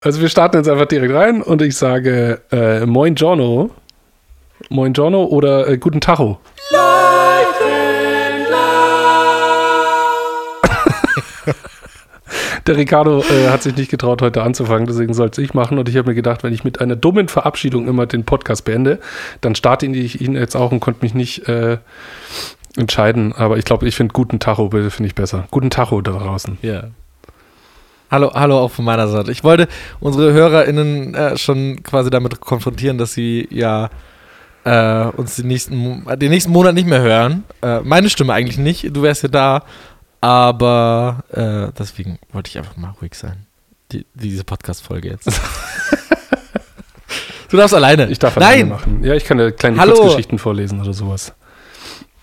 Also wir starten jetzt einfach direkt rein und ich sage äh, Moin Giorno. Moin Giorno oder äh, Guten Tacho. Der Ricardo äh, hat sich nicht getraut, heute anzufangen, deswegen soll es ich machen. Und ich habe mir gedacht, wenn ich mit einer dummen Verabschiedung immer den Podcast beende, dann starte ich ihn jetzt auch und konnte mich nicht äh, entscheiden. Aber ich glaube, ich finde Guten Tacho finde ich besser. Guten Tacho da draußen. Ja. Hallo, hallo auch von meiner Seite. Ich wollte unsere HörerInnen äh, schon quasi damit konfrontieren, dass sie ja äh, uns den nächsten, den nächsten Monat nicht mehr hören. Äh, meine Stimme eigentlich nicht, du wärst ja da. Aber äh, deswegen wollte ich einfach mal ruhig sein. Die, diese Podcast-Folge jetzt. du darfst alleine. Ich darf alleine Nein. machen. Ja, ich kann dir kleine Hallo. Kurzgeschichten vorlesen oder sowas.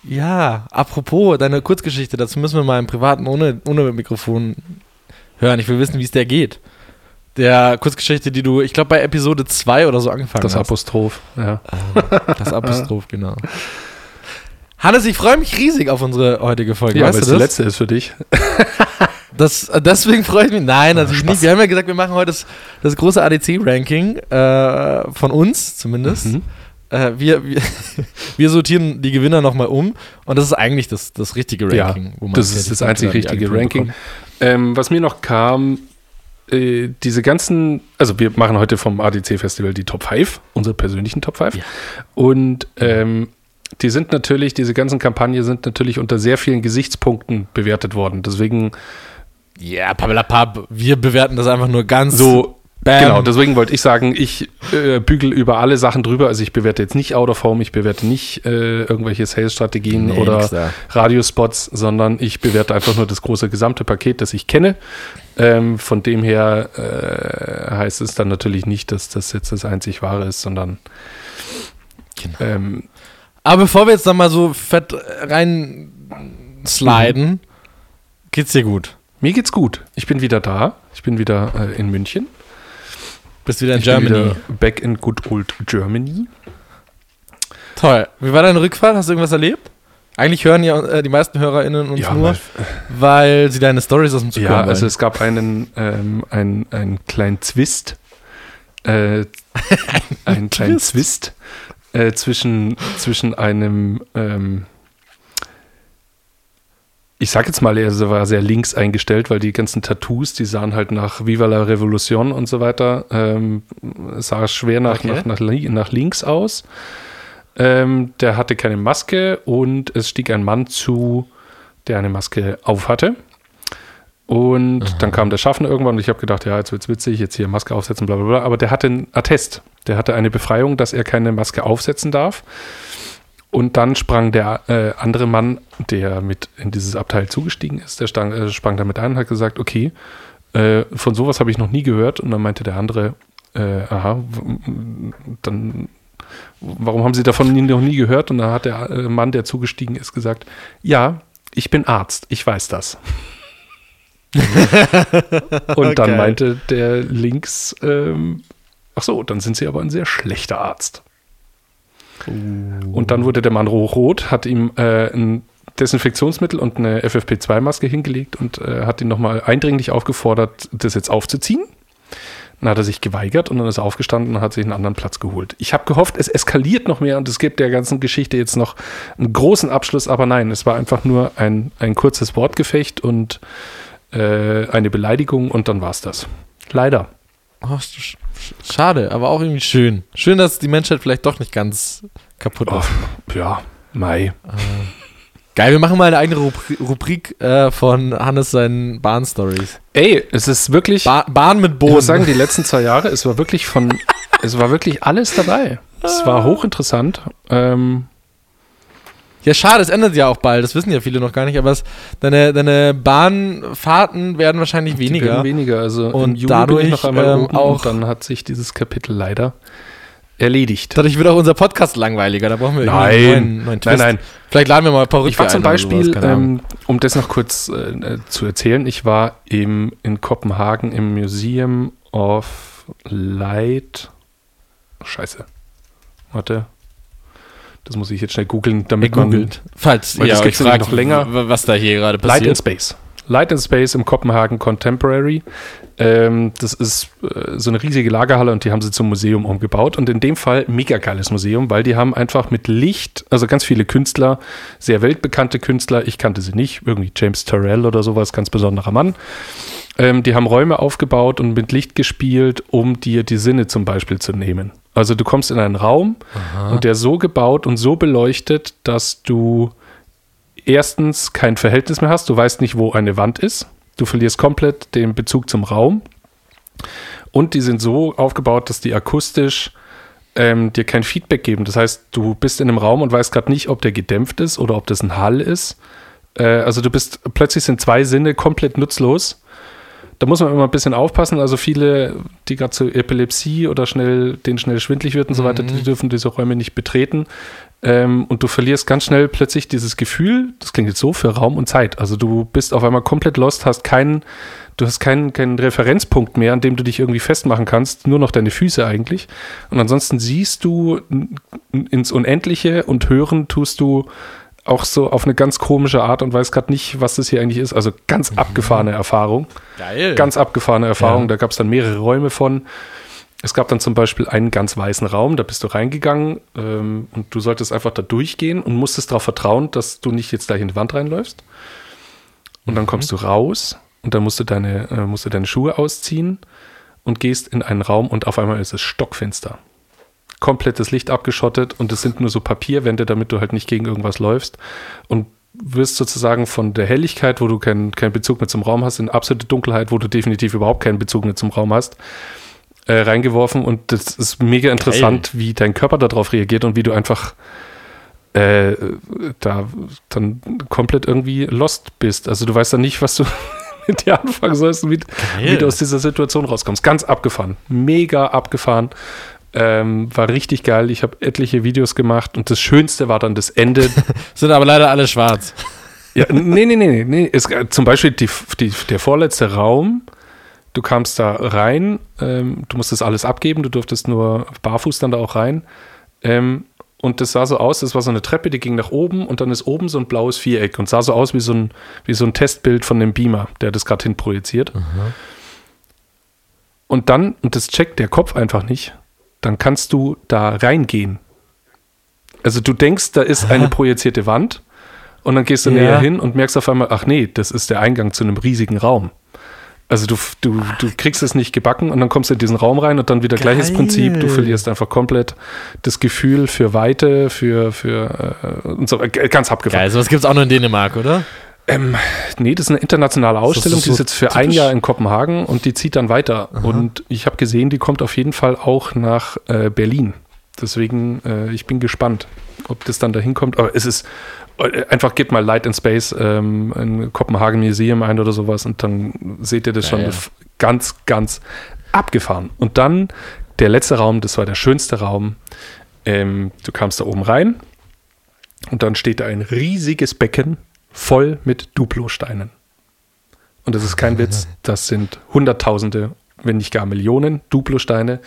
Ja, apropos deine Kurzgeschichte, dazu müssen wir mal im Privaten ohne, ohne Mikrofon hören. Ich will wissen, wie es der geht. Der Kurzgeschichte, die du, ich glaube, bei Episode 2 oder so angefangen Das hast. Apostroph, ja. Das Apostroph, genau. Hannes, ich freue mich riesig auf unsere heutige Folge. Ja, weißt weil es die das? letzte ist für dich. das? Deswegen freue ich mich. Nein, natürlich Spaß. nicht. Wir haben ja gesagt, wir machen heute das, das große ADC-Ranking äh, von uns zumindest. Mhm. Äh, wir, wir, wir sortieren die Gewinner nochmal um und das ist eigentlich das, das richtige Ja, Ranking. wo man das ja ist das einzig richtige Ranking. bekommt. Ähm, was mir noch kam, äh, diese ganzen, also wir machen heute vom ADC-Festival die Top 5, unsere persönlichen Top 5. Ja. Und ähm, die sind natürlich, diese ganzen Kampagnen sind natürlich unter sehr vielen Gesichtspunkten bewertet worden. Deswegen Ja, Pappelapapp, wir bewerten das einfach nur ganz so, Bam. genau, deswegen wollte ich sagen, ich äh, bügel über alle Sachen drüber. Also ich bewerte jetzt nicht Out of Home, ich bewerte nicht äh, irgendwelche Sales-Strategien Nee, oder. Radiospots, sondern ich bewerte einfach nur das große gesamte Paket, das ich kenne. Ähm, von dem her äh, heißt es dann natürlich nicht, dass das jetzt das einzig wahre ist, sondern Genau. ähm, Aber bevor wir jetzt noch mal so fett rein sliden, geht's dir gut? mir geht's gut. Ich bin wieder da. Ich bin wieder äh, in München. Bist wieder in ich Germany. wieder back in good old Germany. Toll. Wie war deine Rückfahrt? Hast du irgendwas erlebt? Eigentlich hören ja äh, die meisten HörerInnen uns nur, weil- weil sie deine Stories aus dem Zug Ja, hören also wollen. es gab einen, ähm, einen, einen kleinen Zwist. Äh, einen kleinen Zwist äh, zwischen, zwischen einem, ähm, ich sag jetzt mal, er war sehr links eingestellt, weil die ganzen Tattoos, die sahen halt nach Viva la Revolution und so weiter, ähm, sah schwer nach, Okay. nach, nach, nach links aus. Ähm, der hatte keine Maske und es stieg ein Mann zu, der eine Maske aufhatte. Und dann kam der Schaffner irgendwann und ich habe gedacht, ja, jetzt wird's witzig, jetzt hier Maske aufsetzen, bla bla bla. Aber der hatte einen Attest. Der hatte eine Befreiung, dass er keine Maske aufsetzen darf. Und dann sprang der äh, andere Mann, der mit in dieses Abteil zugestiegen ist, der stang, äh, sprang damit ein und hat gesagt, okay, äh, von sowas habe ich noch nie gehört. Und dann meinte der andere, äh, aha, dann warum haben Sie davon nie, noch nie gehört? Und dann hat der äh, Mann, der zugestiegen ist, gesagt, ja, ich bin Arzt, ich weiß das. Und dann Geil. meinte der links, ähm, ach so, dann sind Sie aber ein sehr schlechter Arzt. Und dann wurde der Mann hochrot, hat ihm äh, ein Desinfektionsmittel und eine FFP2-Maske hingelegt und äh, hat ihn nochmal eindringlich aufgefordert, das jetzt aufzuziehen. Dann hat er sich geweigert und dann ist er aufgestanden und hat sich einen anderen Platz geholt. Ich habe gehofft, es eskaliert noch mehr und es gibt der ganzen Geschichte jetzt noch einen großen Abschluss, aber nein, es war einfach nur ein, ein kurzes Wortgefecht und äh, eine Beleidigung und dann war es das. Leider. Oh, sch- sch- schade, aber auch irgendwie schön. Schön, dass die Menschheit vielleicht doch nicht ganz kaputt Oh, ist. ja, Mai. Geil, wir machen mal eine eigene Rubri Rubrik äh, von Hannes seinen Bahn-Stories. Ey, es ist wirklich. Ba Bahn mit Ich Boden. muss sagen, die letzten zwei Jahre, es war wirklich von, es war wirklich alles dabei. Es war hochinteressant. Ähm, Ja, schade, es ändert ja auch bald. Das wissen ja viele noch gar nicht, aber es, deine, deine Bahnfahrten werden wahrscheinlich die weniger. werden weniger. Also Und dadurch, noch einmal ähm, oben auch- dann hat sich dieses Kapitel leider erledigt. Dadurch wird auch unser Podcast langweiliger. Da brauchen wir Nein. einen neuen, neuen Nein, Twist. nein. Vielleicht laden wir mal ein paar Ich war zum Beispiel, sowas, ähm, um das noch kurz äh, zu erzählen, ich war im, in Kopenhagen im Museum of Light. Scheiße. Warte. Das muss ich jetzt schnell googeln, damit man. Gegoogelt. Falls Weil ihr das gibt's nämlich fragt, noch länger. was da hier gerade Light in passiert. Space. Light and Space im Kopenhagen Contemporary. Ähm, das ist äh, so eine riesige Lagerhalle und die haben sie zum Museum umgebaut. Und in dem Fall mega geiles Museum, weil die haben einfach mit Licht, also ganz viele Künstler, sehr weltbekannte Künstler, ich kannte sie nicht, irgendwie James Terrell oder sowas, ganz besonderer Mann. Ähm, die haben Räume aufgebaut und mit Licht gespielt, um dir die Sinne zum Beispiel zu nehmen. Also du kommst in einen Raum Aha. und der so gebaut und so beleuchtet, dass du erstens kein Verhältnis mehr hast. Du weißt nicht, wo eine Wand ist. Du verlierst komplett den Bezug zum Raum. Und die sind so aufgebaut, dass die akustisch ähm, dir kein Feedback geben. Das heißt, du bist in einem Raum und weißt gerade nicht, ob der gedämpft ist oder ob das ein Hall ist. Äh, also du bist, plötzlich sind zwei Sinne komplett nutzlos. Da muss man immer ein bisschen aufpassen. Also viele, die gerade zu Epilepsie oder schnell, denen schnell schwindlig wird und so weiter, Mhm. die dürfen diese Räume nicht betreten. Ähm, und du verlierst ganz schnell plötzlich dieses Gefühl, das klingt jetzt so, für Raum und Zeit. Also du bist auf einmal komplett lost, hast keinen, du hast keinen, keinen Referenzpunkt mehr, an dem du dich irgendwie festmachen kannst, nur noch deine Füße eigentlich. Und ansonsten siehst du ins Unendliche und hören tust du auch so auf eine ganz komische Art und weiß gerade nicht, was das hier eigentlich ist. Also ganz abgefahrene Erfahrung. Geil. Ganz abgefahrene Erfahrung. Ja. Da gab es dann mehrere Räume von. Es gab dann zum Beispiel einen ganz weißen Raum, da bist du reingegangen ähm, und du solltest einfach da durchgehen und musstest darauf vertrauen, dass du nicht jetzt gleich in die Wand reinläufst. Und dann kommst du raus und dann musst du deine, äh, musst du deine Schuhe ausziehen und gehst in einen Raum und auf einmal ist es stockfinster. Komplettes Licht abgeschottet und es sind nur so Papierwände, damit du halt nicht gegen irgendwas läufst. Und wirst sozusagen von der Helligkeit, wo du keinen keinen Bezug mehr zum Raum hast, in absolute Dunkelheit, wo du definitiv überhaupt keinen Bezug mehr zum Raum hast, äh, reingeworfen. Und das ist mega interessant, wie dein Körper darauf reagiert und wie du einfach äh, da dann komplett irgendwie lost bist. Also du weißt dann nicht, was du mit dir anfangen sollst und wie, wie du aus dieser Situation rauskommst. Ganz abgefahren. Mega abgefahren. Ähm, war richtig geil. Ich habe etliche Videos gemacht und das Schönste war dann das Ende. Sind aber leider alle schwarz. ja, nee, nee, nee, nee. Es, zum Beispiel die, die, der vorletzte Raum. Du kamst da rein, ähm, du musstest alles abgeben, du durftest nur barfuß dann da auch rein. Ähm, und das sah so aus, das war so eine Treppe, die ging nach oben und dann ist oben so ein blaues Viereck und sah so aus wie so ein, wie so ein Testbild von dem Beamer, der das gerade hin projiziert. Und dann, und das checkt der Kopf einfach nicht, dann kannst du da reingehen. Also du denkst, da ist eine projizierte Wand und dann gehst du Ja. näher hin und merkst auf einmal, ach nee, das ist der Eingang zu einem riesigen Raum. Also du, du, du kriegst es nicht gebacken und dann kommst du in diesen Raum rein und dann wieder gleiches Geil. Prinzip. Du verlierst einfach komplett das Gefühl für Weite, für, für äh, und so, ganz abgefahren. Geil, sowas gibt es auch nur in Dänemark, oder? Ähm, nee, das ist eine internationale Ausstellung, so die ist jetzt für ein typisch? Jahr in Kopenhagen und die zieht dann weiter. Und ich habe gesehen, die kommt auf jeden Fall auch nach äh, Berlin. Deswegen, äh, ich bin gespannt, ob das dann dahin kommt. Aber es ist äh, einfach, gebt mal Light and Space ähm, in Kopenhagen Museum ein oder sowas und dann seht ihr das schon Geil. f- ganz, ganz abgefahren. Und dann der letzte Raum, das war der schönste Raum. Ähm, du kamst da oben rein und dann steht da ein riesiges Becken voll mit Duplo-Steinen. Und das ist kein Witz, das sind Hunderttausende, wenn nicht gar Millionen Duplo-Steine.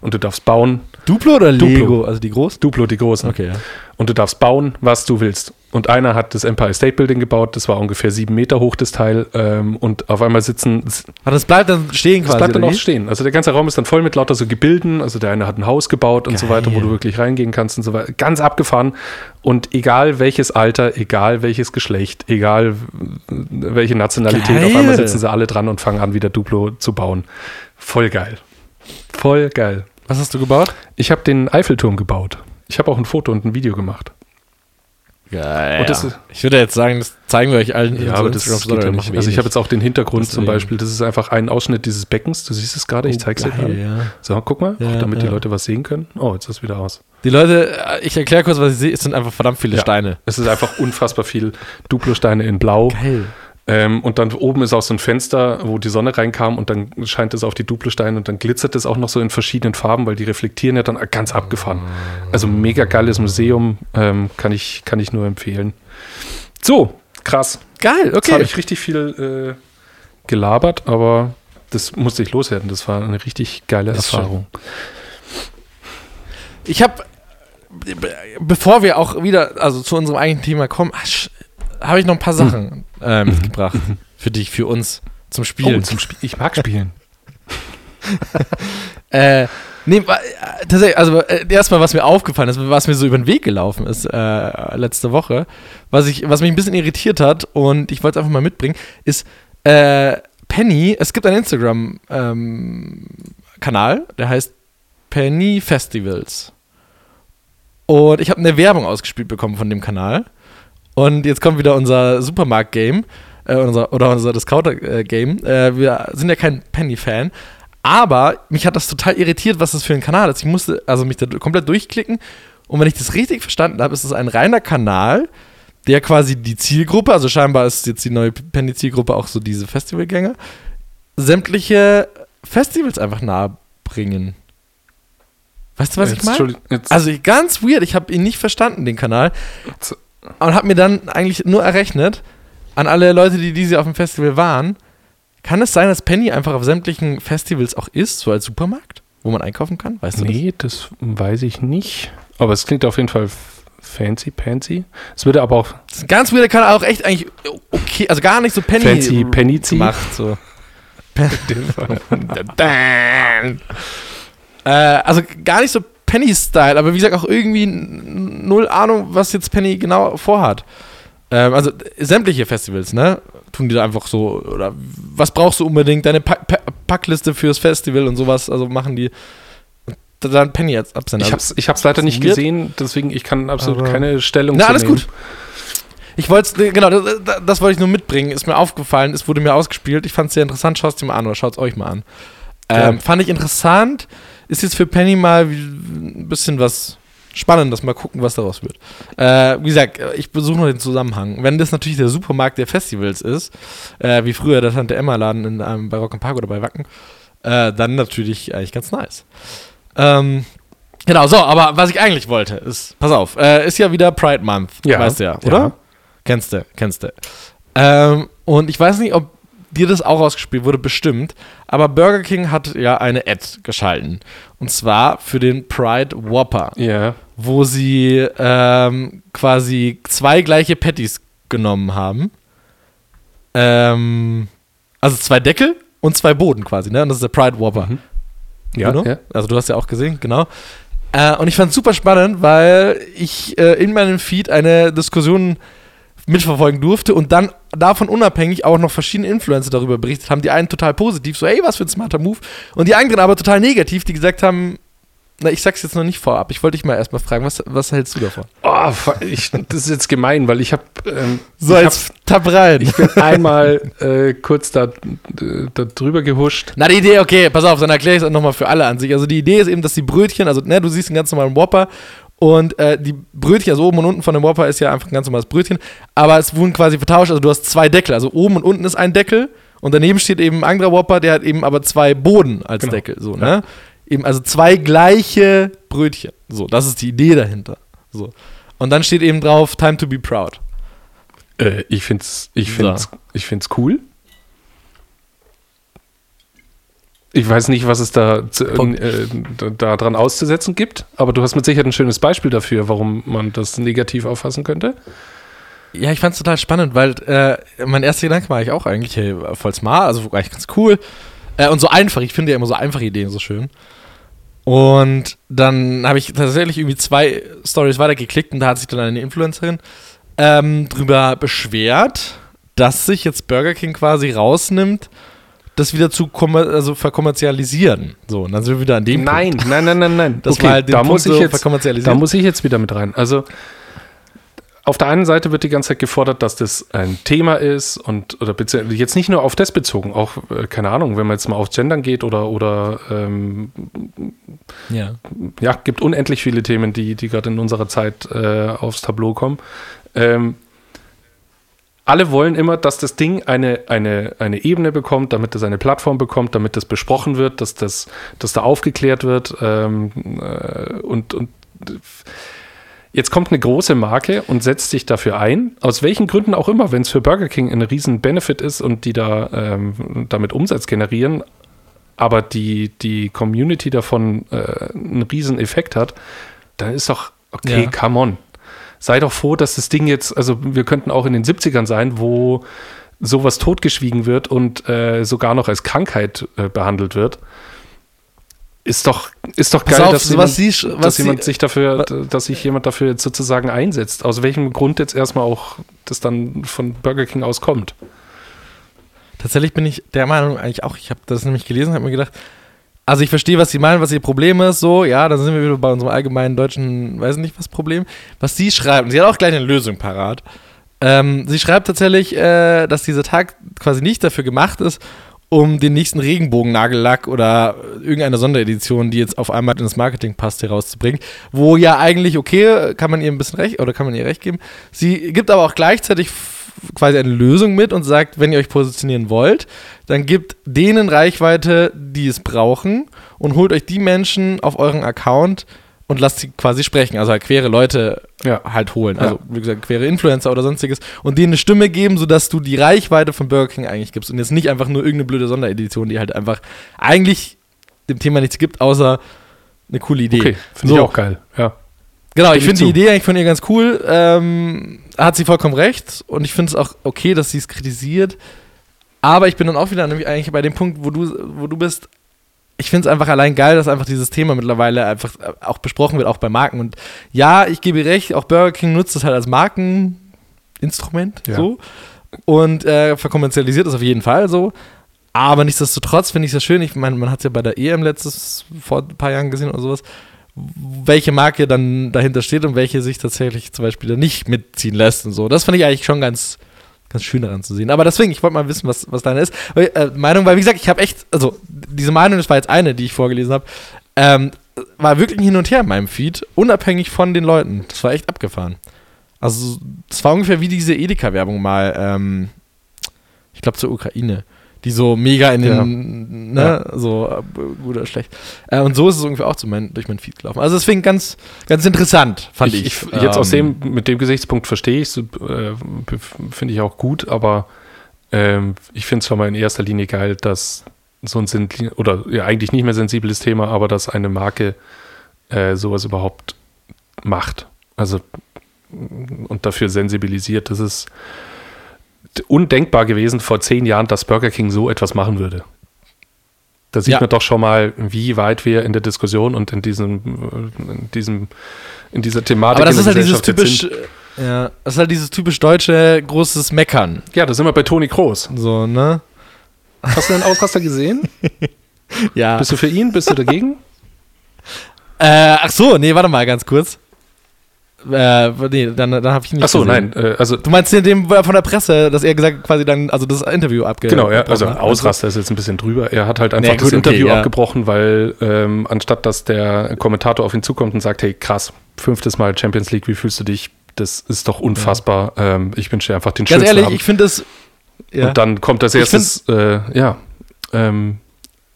Und du darfst bauen, Duplo oder Duplo. Lego? Also die großen? Duplo die großen. Okay, ja. Und du darfst bauen, was du willst. Und einer hat das Empire State Building gebaut, das war ungefähr sieben Meter hoch, das Teil. Ähm, und auf einmal sitzen, Aber das bleibt dann stehen das quasi. bleibt dann auch stehen. Also der ganze Raum ist dann voll mit lauter so Gebilden. Also der eine hat ein Haus gebaut und so Geil. weiter, wo du wirklich reingehen kannst und so weiter. Ganz abgefahren. Und egal welches Alter, egal welches Geschlecht, egal welche Nationalität, Geil. auf einmal sitzen sie alle dran und fangen an, wieder Duplo zu bauen. Voll geil. Voll geil. Was hast du gebaut? Ich habe den Eiffelturm gebaut. Ich habe auch ein Foto und ein Video gemacht. Das ist- ich würde jetzt sagen, das zeigen wir euch allen Ja, aber das geht ja nicht. Also ich habe jetzt auch den Hintergrund zum Deswegen. Beispiel. Das ist einfach ein Ausschnitt dieses Beckens. Du siehst es gerade. Ich Oh, zeige es dir gerade. ja. So, guck mal, Ja, auch damit die ja. Leute was sehen können. Oh, jetzt ist es wieder aus. Die Leute, äh, ich erkläre kurz, was ich sehe. Es sind einfach verdammt viele Ja. Steine. Es ist einfach unfassbar viel Duplo-Steine in Blau. Geil. Ähm, und dann oben ist auch so ein Fenster, wo die Sonne reinkam und dann scheint es auf die Duplo-Steine und dann glitzert es auch noch so in verschiedenen Farben, weil die reflektieren ja dann ganz abgefahren. Also mega geiles Museum, ähm, kann, ich, kann ich nur empfehlen. So, krass. Geil, Jetzt habe okay. ich richtig viel äh, gelabert, aber das musste ich loswerden. Das war eine richtig geile Ist Erfahrung. Ich habe, bevor wir auch wieder also zu unserem eigentlichen Thema kommen, habe ich noch ein paar Sachen äh, mitgebracht Für dich, für uns. Zum Oh, Spielen. zum Spiel. Ich mag spielen. Äh, nee, äh, tatsächlich, also äh, erstmal, was mir aufgefallen ist, was mir so über den Weg gelaufen ist äh, letzte Woche, was, ich, was mich ein bisschen irritiert hat und ich wollte es einfach mal mitbringen, ist äh, Penny, es gibt einen Instagram-Kanal, der heißt Penny Festivals. Und ich habe eine Werbung ausgespielt bekommen von dem Kanal. Und jetzt kommt wieder unser Supermarkt-Game äh, unser, oder unser Discounter-Game. Äh, wir sind ja kein Penny-Fan. Aber mich hat das total irritiert, was das für ein Kanal ist. Ich musste also mich da komplett durchklicken. Und wenn ich das richtig verstanden habe, ist es ein reiner Kanal, der quasi die Zielgruppe, also scheinbar ist jetzt die neue Penny-Zielgruppe auch so diese Festivalgänger, sämtliche Festivals einfach nahe bringen. Weißt du, was ich Jetzt, meine? Entschuldigung, jetzt- Also ganz weird, ich habe ihn nicht verstanden, den Kanal. Und habe mir dann eigentlich nur errechnet, an alle Leute, die diese auf dem Festival waren, kann es sein, dass Penny einfach auf sämtlichen Festivals auch ist, so als Supermarkt, wo man einkaufen kann? Weißt du nee, das weiß ich nicht. Aber es klingt auf jeden Fall fancy, pansy. Es würde aber auch das? Das ganz weirder Kanal, auch echt eigentlich okay, also gar nicht so Penny fancy, pennizy. gemacht. So. äh, also gar nicht so Penny-Style, aber wie gesagt auch irgendwie null Ahnung, was jetzt Penny genau vorhat. Ähm, also sämtliche Festivals, ne? Tun die da einfach so, oder was brauchst du unbedingt? Deine pa pa Packliste fürs Festival und sowas, also machen die dann Penny jetzt absenden. Ich Also, hab's, ich hab's leider nicht gesehen, deswegen ich kann absolut Aber- keine Stellung Na, alles nehmen. gut. Ich wollte genau, das, das- das wollte ich nur mitbringen. Ist mir aufgefallen, es wurde mir ausgespielt. Ich fand es sehr interessant. Schaut es dir mal an oder schaut es euch mal an. Ähm, Ja. fand ich interessant. Ist jetzt für Penny mal ein bisschen was Spannendes. Mal gucken, was daraus wird. Äh, wie gesagt, ich besuche noch den Zusammenhang. Wenn das natürlich der Supermarkt der Festivals ist, äh, wie früher der Tante Emma Laden in, ähm, bei Rock Park oder bei Wacken, äh, dann natürlich eigentlich ganz nice. Ähm, genau, so, aber was ich eigentlich wollte, ist, pass auf, äh, ist ja wieder Pride Month, Ja. weißt du ja, Ja. oder? Kennst du, kennst du. Ähm, und ich weiß nicht, ob dir das auch ausgespielt wurde, bestimmt, aber Burger King hat ja eine Ad geschalten. Und zwar für den Pride Whopper, Ja. wo sie ähm, quasi zwei gleiche Patties genommen haben. Ähm, also zwei Deckel und zwei Boden quasi, ne? Und das ist der Pride Whopper. Mhm. Ja, Genau. ja. Also du hast ja auch gesehen, genau. Äh, und ich fand es super spannend, weil ich äh, in meinem Feed eine Diskussion mitverfolgen durfte und dann davon unabhängig auch noch verschiedene Influencer darüber berichtet haben. Die einen total positiv, so, ey, was für ein smarter Move. Und die anderen aber total negativ, die gesagt haben, na, ich sag's jetzt noch nicht vorab. Ich wollte dich mal erstmal fragen, was, was hältst du davon? Oh, ich, das ist jetzt gemein, weil ich habe ähm, So, ich, jetzt tapp rein. hab, ich bin einmal äh, kurz da, da drüber gehuscht. Na, die Idee, okay, pass auf, dann erkläre ich es nochmal für alle an sich. Also die Idee ist eben, dass die Brötchen, also ne, du siehst einen ganz normalen Whopper und äh, die Brötchen, also oben und unten von dem Whopper ist ja einfach ein ganz normales Brötchen, aber es wurden quasi vertauscht, also du hast zwei Deckel, also oben und unten ist ein Deckel und daneben steht eben ein anderer Whopper, der hat eben aber zwei Boden als Genau. Deckel, so, ne? Eben, also zwei gleiche Brötchen. So, das ist die Idee dahinter. So. Und dann steht eben drauf, time to be proud. Äh, ich find's, ich So. find's, ich find's cool. Ich weiß nicht, was es da, äh, da, da dran auszusetzen gibt, aber du hast mit Sicherheit ein schönes Beispiel dafür, warum man das negativ auffassen könnte. Ja, ich fand's total spannend, weil äh, mein erster Gedanke war ich auch eigentlich, hey, voll smart, also eigentlich ganz cool. Äh, und so einfach, ich finde ja immer so einfache Ideen so schön. Und dann habe ich tatsächlich irgendwie zwei Stories weitergeklickt und da hat sich dann eine Influencerin ähm, drüber beschwert, dass sich jetzt Burger King quasi rausnimmt, das wieder zu also verkommerzialisieren. So, und dann sind wir wieder an dem Nein, Punkt. nein, nein, nein, nein. Das Okay, war halt den da Punkt muss ich so jetzt, da muss ich jetzt wieder mit rein. Also auf der einen Seite wird die ganze Zeit gefordert, dass das ein Thema ist und oder jetzt nicht nur auf das bezogen, auch äh, keine Ahnung, wenn man jetzt mal auf Gendern geht oder oder ähm, ja. ja, gibt unendlich viele Themen, die, die gerade in unserer Zeit äh, aufs Tableau kommen. Ähm, alle wollen immer, dass das Ding eine, eine, eine Ebene bekommt, damit es eine Plattform bekommt, damit das besprochen wird, dass das dass da aufgeklärt wird. Ähm, äh, und, und jetzt kommt eine große Marke und setzt sich dafür ein, aus welchen Gründen auch immer, wenn es für Burger King ein riesen Benefit ist und die da ähm, damit Umsatz generieren, aber die, die Community davon äh, einen riesen Effekt hat, dann ist doch, okay, Ja. come on. Sei doch froh, dass das Ding jetzt, also wir könnten auch in den 70ern sein, wo sowas totgeschwiegen wird und äh, sogar noch als Krankheit äh, behandelt wird, ist doch, ist doch geil, auf, dass, was jemand, sie, was dass sie, jemand sich dafür, dass sich jemand dafür jetzt sozusagen einsetzt. Aus welchem Grund jetzt erstmal auch das dann von Burger King aus kommt. Tatsächlich bin ich der Meinung eigentlich auch, ich habe das nämlich gelesen, habe mir gedacht, also ich verstehe, was sie meinen, was ihr Problem ist, so, ja, dann sind wir wieder bei unserem allgemeinen deutschen, weiß nicht was Problem. Was sie schreibt, und sie hat auch gleich eine Lösung parat. Ähm, sie schreibt tatsächlich, äh, dass dieser Tag quasi nicht dafür gemacht ist, um den nächsten Regenbogen-Nagellack oder irgendeine Sonderedition, die jetzt auf einmal ins Marketing passt, herauszubringen. Wo ja eigentlich, okay, kann man ihr ein bisschen recht oder kann man ihr recht geben. Sie gibt aber auch gleichzeitig quasi eine Lösung mit und sagt, wenn ihr euch positionieren wollt, dann gebt denen Reichweite, die es brauchen und holt euch die Menschen auf euren Account und lasst sie quasi sprechen. Also halt quere Leute Ja. halt holen. Ja. Also wie gesagt, quere Influencer oder sonstiges und denen eine Stimme geben, sodass du die Reichweite von Burger King eigentlich gibst und jetzt nicht einfach nur irgendeine blöde Sonderedition, die halt einfach eigentlich dem Thema nichts gibt, außer eine coole Idee. Okay, finde So. ich auch geil. Ja. Genau, ich finde die Idee eigentlich von ihr ganz cool. Ähm, hat sie vollkommen recht und ich finde es auch okay, dass sie es kritisiert. Aber ich bin dann auch wieder nämlich eigentlich bei dem Punkt, wo du, wo du bist. Ich finde es einfach allein geil, dass einfach dieses Thema mittlerweile einfach äh, auch besprochen wird, auch bei Marken. Und ja, ich gebe ihr recht, auch Burger King nutzt es halt als Markeninstrument Ja. so und äh, verkommerzialisiert es auf jeden Fall so. Aber nichtsdestotrotz finde ich es ja schön. Ich meine, man hat es ja bei der EM letztes vor ein paar Jahren gesehen oder sowas, welche Marke dann dahinter steht und welche sich tatsächlich zum Beispiel dann nicht mitziehen lässt und so. Das fand ich eigentlich schon ganz, ganz schön daran zu sehen. Aber deswegen, ich wollte mal wissen, was, was deine ist. Äh, Meinung, weil wie gesagt, ich habe echt, also diese Meinung, das war jetzt eine, die ich vorgelesen habe, ähm, war wirklich hin und her in meinem Feed, unabhängig von den Leuten. Das war echt abgefahren. Also, das war ungefähr wie diese Edeka-Werbung mal, ähm, ich glaube zur Ukraine. Die so mega in den, ne, so äh, gut oder schlecht. Äh, und so ist es ungefähr auch zu mein, durch mein Feed gelaufen. Also deswegen ganz, ganz interessant, fand ich. ich, jetzt aus Ähm, dem, mit dem Gesichtspunkt verstehe ich es, äh, finde ich auch gut, aber ähm, ich finde es schon mal in erster Linie geil, dass so ein sensibel- oder ja, eigentlich nicht mehr sensibles Thema, aber dass eine Marke äh, sowas überhaupt macht. Also und dafür sensibilisiert. Das ist undenkbar gewesen vor zehn Jahren, dass Burger King so etwas machen würde. Da sieht Ja. man doch schon mal, wie weit wir in der Diskussion und in diesem, äh, in diesem, in dieser Thematik. Aber das in ist halt dieses typisch, äh, ja, das ist halt dieses typisch deutsche großes Meckern. Ja, da sind wir bei Toni Kroos. So, ne? Hast du den Ausraster gesehen? Ja. Bist du für ihn? Bist du dagegen? Äh, ach so, nee, warte mal ganz kurz. Äh, nee, dann, dann habe ich nicht Ach so, gesehen. nein. Äh, also Du meinst den, den von der Presse, dass er gesagt quasi dann, also das Interview abge. Genau, ja, also abgebrochen hat? Ausraster ist jetzt ein bisschen drüber. Er hat halt einfach Nee, das gut, okay, Interview ja. abgebrochen, weil ähm, anstatt dass der Kommentator auf ihn zukommt und sagt, hey krass, fünftes Mal Champions League, wie fühlst du dich? Das ist doch unfassbar. Ähm, ich wünsche dir einfach den Ganz schönsten ehrlich, Abend. ich finde das. Ja. Und dann kommt als Ich erstes, äh, ja, ähm,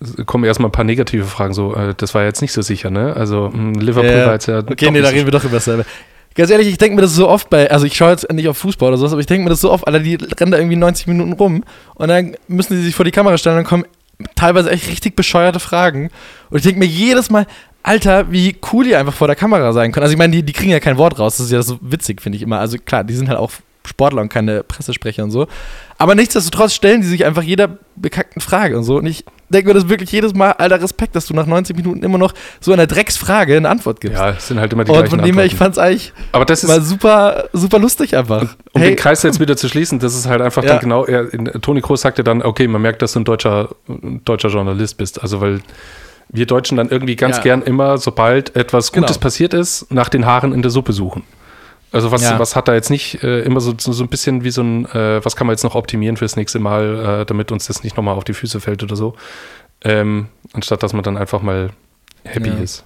es kommen erstmal ein paar negative Fragen, so, äh, das war jetzt nicht so sicher, ne? Also mh, Liverpool Ja, war jetzt ja. Okay, nee, da reden wir doch über dasselbe. Ganz ehrlich, ich denke mir das so oft bei, also ich schaue jetzt nicht auf Fußball oder sowas, aber ich denke mir das so oft, Alter, die rennen da irgendwie 90 Minuten rum und dann müssen die sich vor die Kamera stellen und dann kommen teilweise echt richtig bescheuerte Fragen. Und ich denke mir jedes Mal, Alter, wie cool die einfach vor der Kamera sein können. Also ich meine, die, die kriegen ja kein Wort raus, das ist ja so witzig, finde ich immer. Also klar, die sind halt auch Sportler und keine Pressesprecher und so. Aber nichtsdestotrotz stellen die sich einfach jeder bekackten Frage und so. Und ich denke mir das wirklich jedes Mal, alter Respekt, dass du nach 90 Minuten immer noch so einer Drecksfrage eine Antwort gibst. Ja, es sind halt immer die und gleichen von dem her, ich Antworten. fand's eigentlich Aber das ist, mal super, super lustig einfach. um den Kreis jetzt wieder zu schließen, das ist halt einfach Ja. dann genau, er, in, Toni Kroos sagte dann, okay, man merkt, dass du ein deutscher, ein deutscher Journalist bist. Also, weil wir Deutschen dann irgendwie ganz Ja. gern immer, sobald etwas Genau. Gutes passiert ist, nach den Haaren in der Suppe suchen. Also was, Ja. was hat da jetzt nicht äh, immer so, so, so ein bisschen wie so ein, äh, was kann man jetzt noch optimieren fürs nächste Mal, äh, damit uns das nicht nochmal auf die Füße fällt oder so. Ähm, anstatt dass man dann einfach mal happy Ja. ist.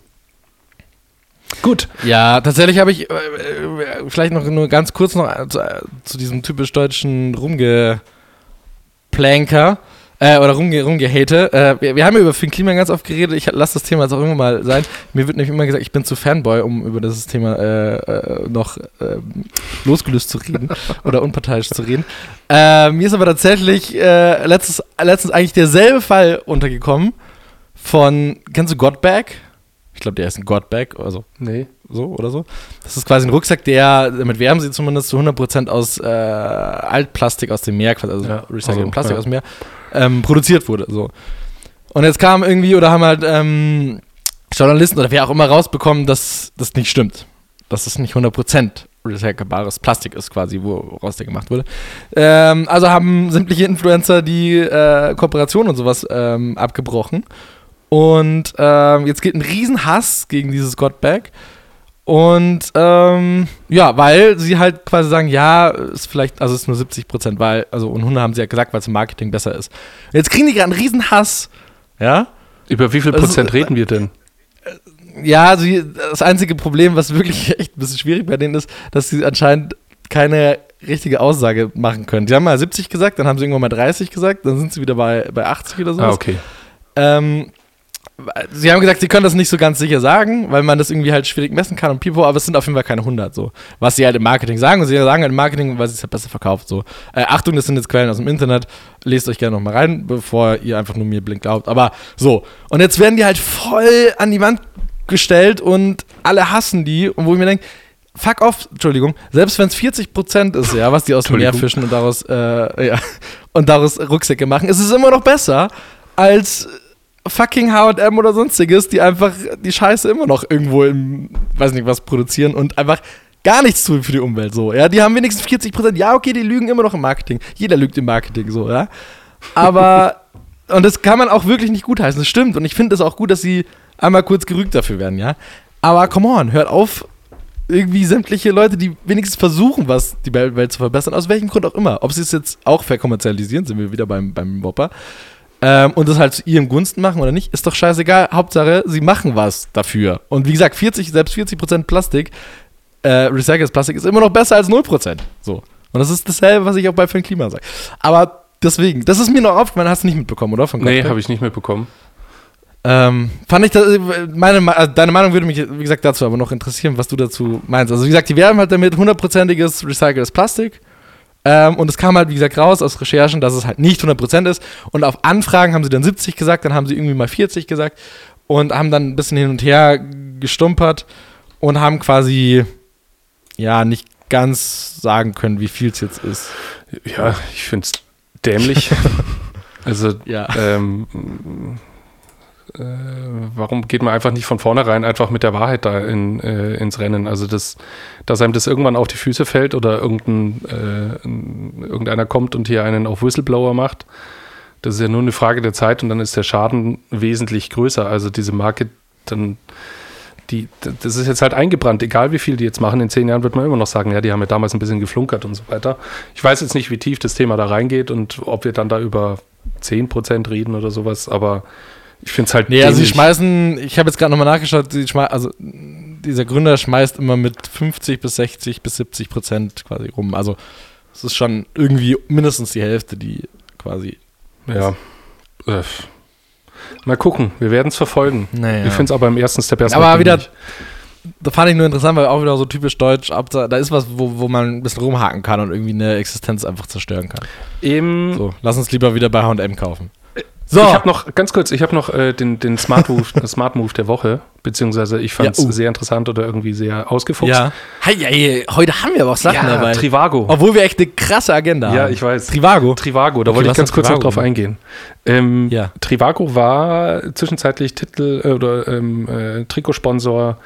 Gut. Ja, tatsächlich habe ich äh, äh, vielleicht noch nur ganz kurz noch zu, äh, zu diesem typisch deutschen Rumgeplanker äh, oder rumge rumgehate. Äh, wir, wir haben ja über Finn Kliman ganz oft geredet. Ich lasse das Thema jetzt auch irgendwann mal sein. Mir wird nämlich immer gesagt, ich bin zu Fanboy, um über dieses Thema äh, äh, noch ähm, losgelöst zu reden oder unparteiisch zu reden. Äh, mir ist aber tatsächlich äh, letztens, letztens eigentlich derselbe Fall untergekommen von, kennst du Godback? Ich glaube, der ist ein Godbag, also Nee. so oder so. Das ist quasi ein Rucksack, der, damit werben sie zumindest zu 100% aus äh, Altplastik aus dem Meer, quasi, also Ja, recyceltem also, Plastik ja. aus dem Meer, ähm, produziert wurde. So. Und jetzt kam irgendwie, oder haben halt ähm, Journalisten oder wer auch immer rausbekommen, dass das nicht stimmt. Dass es nicht 100% recycelbares Plastik ist, quasi, woraus der gemacht wurde. Ähm, also haben sämtliche Influencer die äh, Kooperation und sowas ähm, abgebrochen. Und ähm, jetzt geht ein Riesenhass gegen dieses Godbag. Und ähm, ja, weil sie halt quasi sagen, ja, ist vielleicht, also es ist nur 70 Prozent, weil, also und 100 haben sie ja gesagt, weil es im Marketing besser ist. Und jetzt kriegen die gerade einen Riesenhass, ja. Über wie viel Also, Prozent reden wir denn? Ja, sie, das einzige Problem, was wirklich echt ein bisschen schwierig bei denen ist, dass sie anscheinend keine richtige Aussage machen können. Die haben mal 70 gesagt, dann haben sie irgendwann mal 30 gesagt, dann sind sie wieder bei, bei 80 oder so. Ah, okay. Ähm, sie haben gesagt, sie können das nicht so ganz sicher sagen, weil man das irgendwie halt schwierig messen kann und Pipo, aber es sind auf jeden Fall keine 100 so. Was sie halt im Marketing sagen und sie sagen halt im Marketing, weil sie es halt besser verkauft so. Äh, Achtung, das sind jetzt Quellen aus dem Internet, lest euch gerne nochmal rein, bevor ihr einfach nur mir blind glaubt. Aber so, und jetzt werden die halt voll an die Wand gestellt und alle hassen die und wo ich mir denke, fuck off, Entschuldigung, selbst wenn es 40% ist, ja, was die aus dem Meer fischen und daraus, äh, ja, und daraus Rucksäcke machen, ist es immer noch besser als fucking H&M oder sonstiges, die einfach die Scheiße immer noch irgendwo im, weiß nicht was, produzieren und einfach gar nichts tun für die Umwelt, so, ja, die haben wenigstens 40%, ja, okay, die lügen immer noch im Marketing, jeder lügt im Marketing, so, ja, aber, und das kann man auch wirklich nicht gutheißen, das stimmt, und ich finde es auch gut, dass sie einmal kurz gerügt dafür werden, ja, aber come on, hört auf, irgendwie sämtliche Leute, die wenigstens versuchen, was die Welt zu verbessern, aus welchem Grund auch immer. Ob sie es jetzt auch verkommerzialisieren, sind wir wieder beim, beim ähm, und das halt zu ihrem Gunsten machen oder nicht, ist doch scheißegal. Hauptsache, sie machen was dafür. Und wie gesagt, 40, selbst 40% Plastik, äh, recyceltes Plastik ist immer noch besser als 0%. So. Und das ist dasselbe, was ich auch bei für ein Klima sage. Aber deswegen, das ist mir noch aufgefallen, hast du nicht mitbekommen, oder? Von Nee, habe ich nicht mitbekommen. Ähm, fand ich, das, meine, Me- also deine Meinung würde mich, wie gesagt, dazu aber noch interessieren, was du dazu meinst. Also, wie gesagt, die werben halt damit hundertprozentiges recyceltes Plastik. Ähm, und es kam halt, wie gesagt, raus aus Recherchen, dass es halt nicht 100% ist. Und auf Anfragen haben sie dann 70 gesagt, dann haben sie irgendwie mal 40 gesagt und haben dann ein bisschen hin und her gestumpert und haben quasi, ja, nicht ganz sagen können, wie viel es jetzt ist. Ja, ich finde es dämlich. also, Ja. ähm, äh, warum geht man einfach nicht von vornherein einfach mit der Wahrheit da in, äh, ins Rennen? Also, das, dass einem das irgendwann auf die Füße fällt oder irgendein, äh, ein- irgendeiner kommt und hier einen auf Whistleblower macht, das ist ja nur eine Frage der Zeit und dann ist der Schaden wesentlich größer. Also, diese Marke dann. Die, das ist jetzt halt eingebrannt, egal wie viel die jetzt machen. In zehn Jahren wird man immer noch sagen, ja, die haben ja damals ein bisschen geflunkert und so weiter. Ich weiß jetzt nicht, wie tief das Thema da reingeht und ob wir dann da über 10% reden oder sowas, aber ich finde es halt. Nee, also sie schmeißen, ich habe jetzt gerade nochmal nachgeschaut, sie also dieser Gründer schmeißt immer mit 50 bis 60 bis 70 Prozent quasi rum. Also es ist schon irgendwie mindestens die Hälfte, die quasi. Ja. Äh, mal gucken, wir werden es verfolgen. Naja. Ich finde es aber im ersten Step erst Aber wieder, da fand ich nur interessant, weil auch wieder so typisch deutsch, da ist was, wo, wo man ein bisschen rumhaken kann und irgendwie eine Existenz einfach zerstören kann. Im, So, lass uns lieber wieder bei H&M kaufen. So, Ich habe noch, ganz kurz, ich habe noch äh, den, den Smart, Move, Smart Move der Woche, beziehungsweise ich fand es Ja, uh. sehr interessant oder irgendwie sehr ausgefuchst. ja. Hey, hey, heute haben wir aber auch Sachen Ja, dabei. Trivago. Obwohl wir echt eine krasse Agenda Ja, haben. ich weiß. Trivago. Trivago, da Okay, wollte ich ganz kurz noch Trivago drauf gemacht? eingehen. Ähm, Ja. Trivago war zwischenzeitlich Titel äh, oder ähm, äh, Trikotsponsor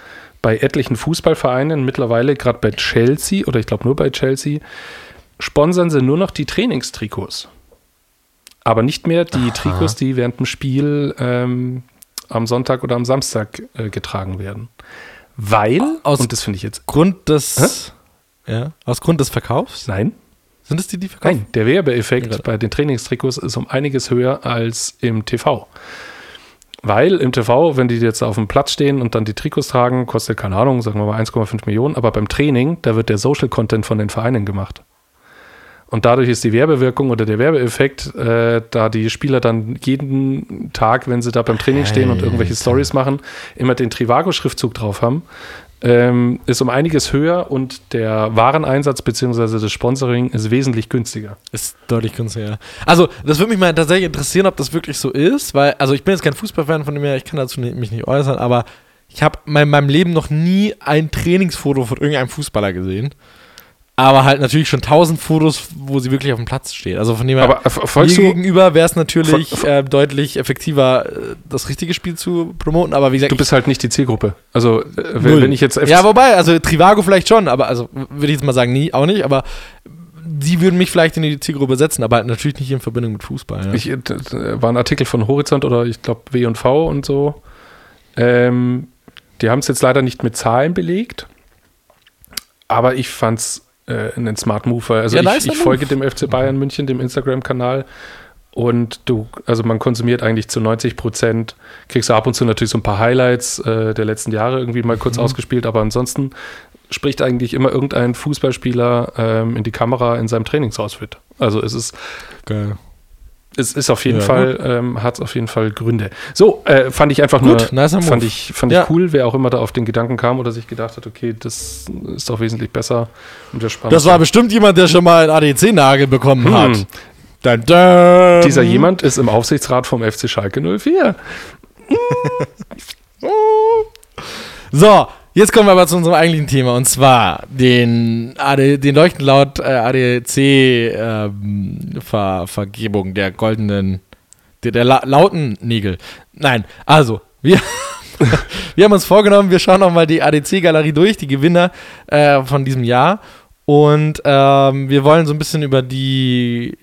bei etlichen Fußballvereinen, mittlerweile gerade bei Chelsea oder ich glaube nur bei Chelsea, sponsern sie nur noch die Trainingstrikots. Aber nicht mehr die Trikots, die während dem Spiel ähm, am Sonntag oder am Samstag äh, getragen werden. Weil, Aus- und das finde ich jetzt, Grund des, ja, aus Grund des Verkaufs? nein, Sind es die, die verkaufen? Nein, der Werbeeffekt bei den Trainingstrikots ist um einiges höher als im TV. Weil im TV, wenn die jetzt auf dem Platz stehen und dann die Trikots tragen, kostet, keine Ahnung, sagen wir mal 1,5 Millionen, aber beim Training, da wird der Social Content von den Vereinen gemacht. Und dadurch ist die Werbewirkung oder der Werbeeffekt, äh, da die Spieler dann jeden Tag, wenn sie da beim Training stehen und irgendwelche. Stories machen, immer den Trivago-Schriftzug drauf haben, ähm, ist um einiges höher und der Wareneinsatz bzw. das Sponsoring ist wesentlich günstiger. Ist deutlich günstiger. Also, das würde mich mal tatsächlich interessieren, ob das wirklich so ist, weil, also ich bin jetzt kein Fußballfan von dem her, ich kann dazu nicht, mich nicht äußern, aber Ich habe in meinem Leben noch nie ein Trainingsfoto von irgendeinem Fußballer gesehen. Aber halt natürlich schon tausend Fotos, wo sie wirklich auf dem Platz steht. Also von dem her, mir gegenüber wäre es natürlich äh, deutlich effektiver, äh, das richtige Spiel zu promoten. Aber wie gesagt, du bist halt nicht die Zielgruppe. Also, äh, wenn, wenn ich jetzt FC Ja, wobei, also Trivago vielleicht schon, aber also würde ich jetzt mal sagen, nie, auch nicht, aber die würden mich vielleicht in die Zielgruppe setzen, aber halt natürlich nicht in Verbindung mit Fußball. Ne? Ich, äh, war ein Artikel von Horizont oder ich glaube W&V und so. Ähm, die haben es jetzt leider nicht mit Zahlen belegt, aber ich fand es äh, einen Smart Move. Also Ja, ich, nicer ich folge dem FC Bayern München, dem Instagram-Kanal und du, also man konsumiert eigentlich zu 90 Prozent, kriegst du ab und zu natürlich so ein paar Highlights äh, der letzten Jahre irgendwie mal kurz ausgespielt, aber ansonsten spricht eigentlich immer irgendein Fußballspieler ähm, in die Kamera in seinem Trainingsoutfit. Also es ist Geil. Es ist auf jeden Ja, Fall, ähm, hat es auf jeden Fall Gründe. So, äh, fand ich einfach Gut, nur, Move. fand ich, fand Ja. ich cool, wer auch immer da auf den Gedanken kam oder sich gedacht hat, okay, das ist doch wesentlich besser und wir sparen Das war bestimmt jemand, der schon mal einen ADC-Nagel bekommen Hm. hat. Dun, dun. Dieser jemand ist im Aufsichtsrat vom FC Schalke 04. So, jetzt kommen wir aber zu unserem eigentlichen Thema und zwar den, AD, den Leuchten laut äh, ADC-Vergebung ähm, der goldenen, der, der la lauten Nägel. Nein, also, wir, wir haben uns vorgenommen, wir schauen auch mal die ADC-Galerie durch, die Gewinner äh, von diesem Jahr. Und ähm, wir wollen so ein bisschen über die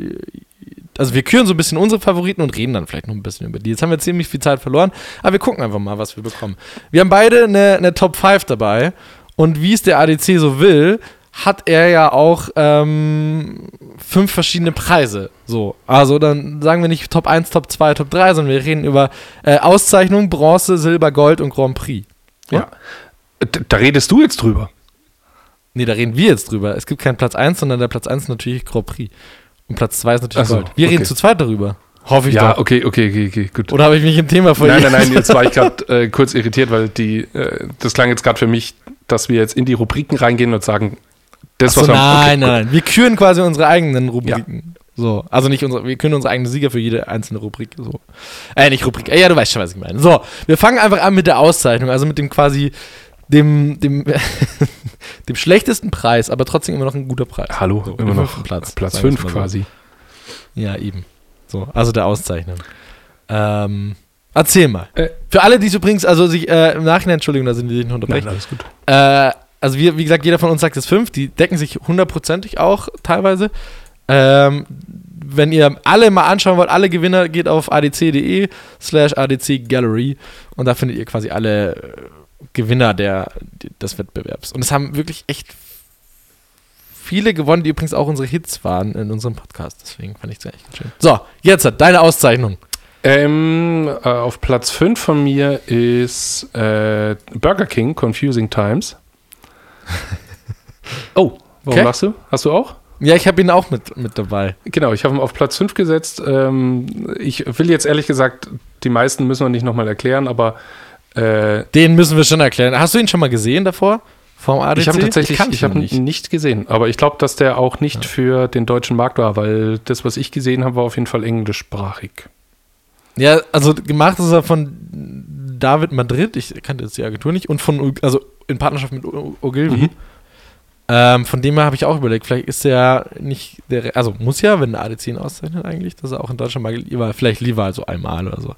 also wir küren so ein bisschen unsere Favoriten und reden dann vielleicht noch ein bisschen über die. Jetzt haben wir ziemlich viel Zeit verloren, aber wir gucken einfach mal, was wir bekommen. Wir haben beide eine, eine Top 5 dabei und wie es der ADC so will, hat er ja auch ähm, fünf verschiedene Preise. So, also dann sagen wir nicht Top 1, Top 2, Top 3, sondern wir reden über äh, Auszeichnung, Bronze, Silber, Gold und Grand Prix. Ja. D- Da redest du jetzt drüber. Nee, da reden wir jetzt drüber. Es gibt keinen Platz 1, sondern der Platz 1 ist natürlich Grand Prix. Und Platz 2 ist natürlich so, Gold. Wir okay. reden zu zweit darüber. Hoffe ich Ja, doch. okay, okay, okay, okay, gut. Oder habe ich mich im Thema verloren? Nein, nein, nein, jetzt war ich gerade äh, kurz irritiert, weil die, äh, das klang jetzt gerade für mich, dass wir jetzt in die Rubriken reingehen und sagen, das, Achso, was wir nein, okay, nein, gut. nein. Wir küren quasi unsere eigenen Rubriken. So, also nicht unsere, wir küren unsere eigenen Sieger für jede einzelne Rubrik. So. Äh, nicht Rubrik. Äh, ja, du weißt schon, was ich meine. So, wir fangen einfach an mit der Auszeichnung, also mit dem quasi dem, dem, dem schlechtesten Preis, aber trotzdem immer noch ein guter Preis. Hallo, So, immer noch Platz, Platz sagen wir's 5 mal so. quasi. Ja, eben. So, also der Auszeichnung. Ähm, erzähl mal. Äh. Für alle, die es übrigens, also sich äh, im Nachhinein, Entschuldigung, da sind wir nicht unterbrechen. alles gut. Äh, also wir, wie gesagt, jeder von uns sagt es fünf, die decken sich hundertprozentig auch teilweise. Ähm, wenn ihr alle mal anschauen wollt, alle Gewinner, geht auf adc.de slash adcgallery und da findet ihr quasi alle äh, Gewinner der, des Wettbewerbs. Und es haben wirklich echt viele gewonnen, die übrigens auch unsere Hits waren in unserem Podcast. Deswegen fand ich es echt schön. So, jetzt deine Auszeichnung. Ähm, äh, auf Platz 5 von mir ist äh, Burger King Confusing Times. Oh, warum Okay. lachst du? Hast du auch? Ja, ich habe ihn auch mit, mit dabei. Genau, ich habe ihn auf Platz 5 gesetzt. Ähm, ich will jetzt ehrlich gesagt, die meisten müssen wir nicht nochmal erklären, aber äh, Den müssen wir schon erklären. Hast du ihn schon mal gesehen davor? Vom ADC? ich habe ihn tatsächlich ich habe ihn ihn nicht gesehen. Aber ich glaube, dass der auch nicht für den deutschen Markt war, weil das, was ich gesehen habe, war auf jeden Fall englischsprachig. Ja, also gemacht ist er von David Madrid, ich kannte jetzt die Agentur nicht, und von, also in Partnerschaft mit Ogilvy. Mhm. Ähm, von dem her habe ich auch überlegt, vielleicht ist er nicht der, also muss ja, wenn der ADC ihn auszeichnet eigentlich, dass er auch in Deutschland mal lieber, vielleicht lieber also einmal oder so.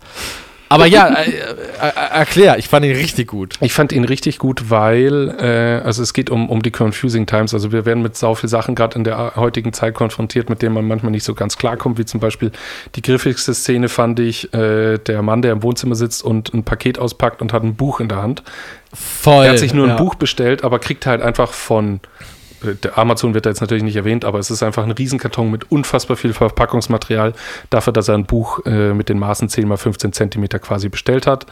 Aber ja, äh, äh, äh, erklär, ich fand ihn richtig gut. Ich fand ihn richtig gut, weil, äh, also es geht um, um die Confusing Times. Also wir werden mit sau viel Sachen gerade in der heutigen Zeit konfrontiert, mit denen man manchmal nicht so ganz klarkommt, wie zum Beispiel die griffigste Szene fand ich, äh, der Mann, der im Wohnzimmer sitzt und ein Paket auspackt und hat ein Buch in der Hand. Voll. Er hat sich nur ein ja. Buch bestellt, aber kriegt halt einfach von äh, Amazon wird da jetzt natürlich nicht erwähnt, aber es ist einfach ein Riesenkarton mit unfassbar viel Verpackungsmaterial dafür, dass er ein Buch äh, mit den Maßen 10 mal 15 Zentimeter quasi bestellt hat.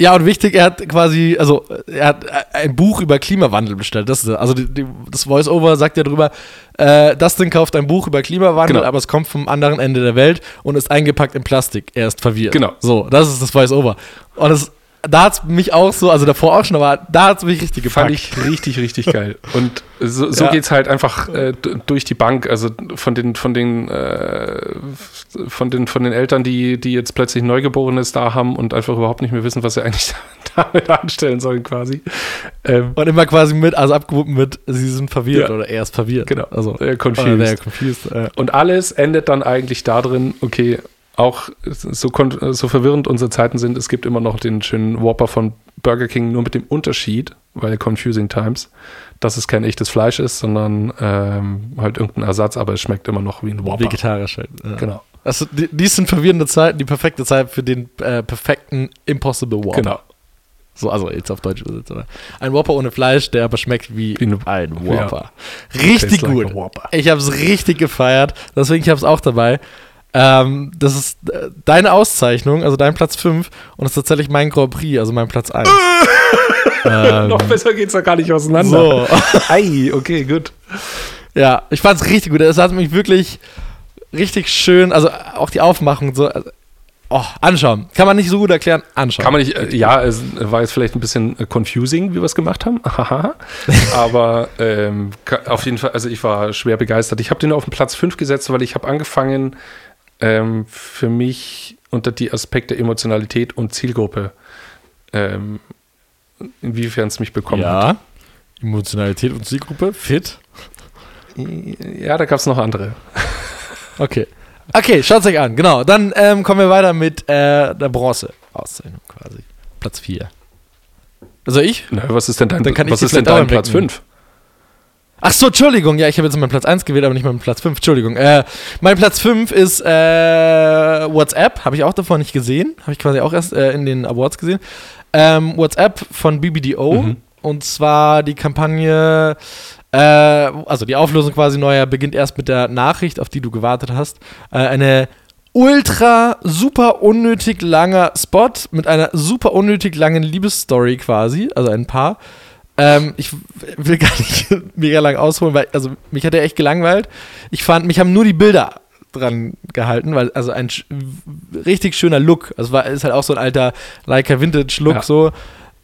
Ja, und wichtig, er hat quasi, also er hat ein Buch über Klimawandel bestellt. Das also die, die, das Voice-Over sagt ja drüber, äh, Dustin kauft ein Buch über Klimawandel, Genau. aber es kommt vom anderen Ende der Welt und ist eingepackt in Plastik. Er ist verwirrt. Genau. So, das ist das Voice-Over. Und es da hat es mich auch so, also davor auch schon, aber da hat es mich richtig Fand gepackt. ich richtig, richtig geil. Und so, so Ja. geht es halt einfach äh, durch die Bank. Also von den, von den, äh, von den, von den Eltern, die, die jetzt plötzlich Neugeborenes da haben und einfach überhaupt nicht mehr wissen, was sie eigentlich damit anstellen sollen, quasi. Ähm, Und immer quasi mit, also abgewoben mit, sie sind verwirrt Ja. oder er ist verwirrt. Genau. Also, Äh, confused. Confused. Äh. Und alles endet dann eigentlich darin, okay, auch so, so verwirrend unsere Zeiten sind, es gibt immer noch den schönen Whopper von Burger King, nur mit dem Unterschied, weil Confusing Times, dass es kein echtes Fleisch ist, sondern ähm, halt irgendein Ersatz, aber es schmeckt immer noch wie ein Whopper. Vegetarisch halt. Ja. Genau. Also, die, dies sind verwirrende Zeiten, die perfekte Zeit für den äh, perfekten Impossible Whopper. Genau. So, also jetzt auf Deutsch übersetzt. Oder? Ein Whopper ohne Fleisch, der aber schmeckt wie, Wie ein Whopper. Richtig Tastes like gut. Whopper. Ich habe es richtig gefeiert, deswegen ich habe es auch dabei. Ähm, das ist äh, deine Auszeichnung, also dein Platz 5 und das ist tatsächlich mein Grand Prix, also mein Platz 1. ähm, Noch besser geht's da gar nicht auseinander. so. Ei, okay, gut. Ja, ich fand es richtig gut. Es hat mich wirklich richtig schön, also auch die Aufmachung so. Also, oh, anschauen. Kann man nicht so gut erklären. Anschauen. Kann man nicht, äh, ja, es war jetzt vielleicht ein bisschen äh, confusing, wie wir es gemacht haben. Aber ähm, auf jeden Fall, also ich war schwer begeistert. Ich habe den auf den Platz 5 gesetzt, weil ich habe angefangen, ähm, für mich unter die Aspekte Emotionalität und Zielgruppe, ähm, inwiefern es mich bekommen hat. ja. Emotionalität und Zielgruppe, fit. Ja, da gab es noch andere. Okay. Okay, schaut's euch an. Genau. Dann ähm, kommen wir weiter mit äh, der Bronze-Auszeichnung quasi. Platz 4. Also ich? Na, was ist denn dein, Dann kann ich was ist denn dein Platz entdecken. 5? Ach so, Entschuldigung. Ja, ich habe jetzt meinen Platz 1 gewählt, aber nicht meinen Platz 5. Entschuldigung. Äh, mein Platz 5 ist äh, WhatsApp. Habe ich auch davor nicht gesehen. Habe ich quasi auch erst äh, in den Awards gesehen. Ähm, WhatsApp von BBDO. Mhm. Und zwar die Kampagne, äh, also die Auflösung quasi neuer beginnt erst mit der Nachricht, auf die du gewartet hast. Äh, eine ultra super unnötig langer Spot mit einer super unnötig langen Liebesstory quasi, also ein Paar. Ähm, ich will gar nicht mega lang ausholen, weil also mich hat er echt gelangweilt. Ich fand, mich haben nur die Bilder dran gehalten, weil also ein sch richtig schöner Look. Also war ist halt auch so ein alter Leica Vintage Look Ja. so.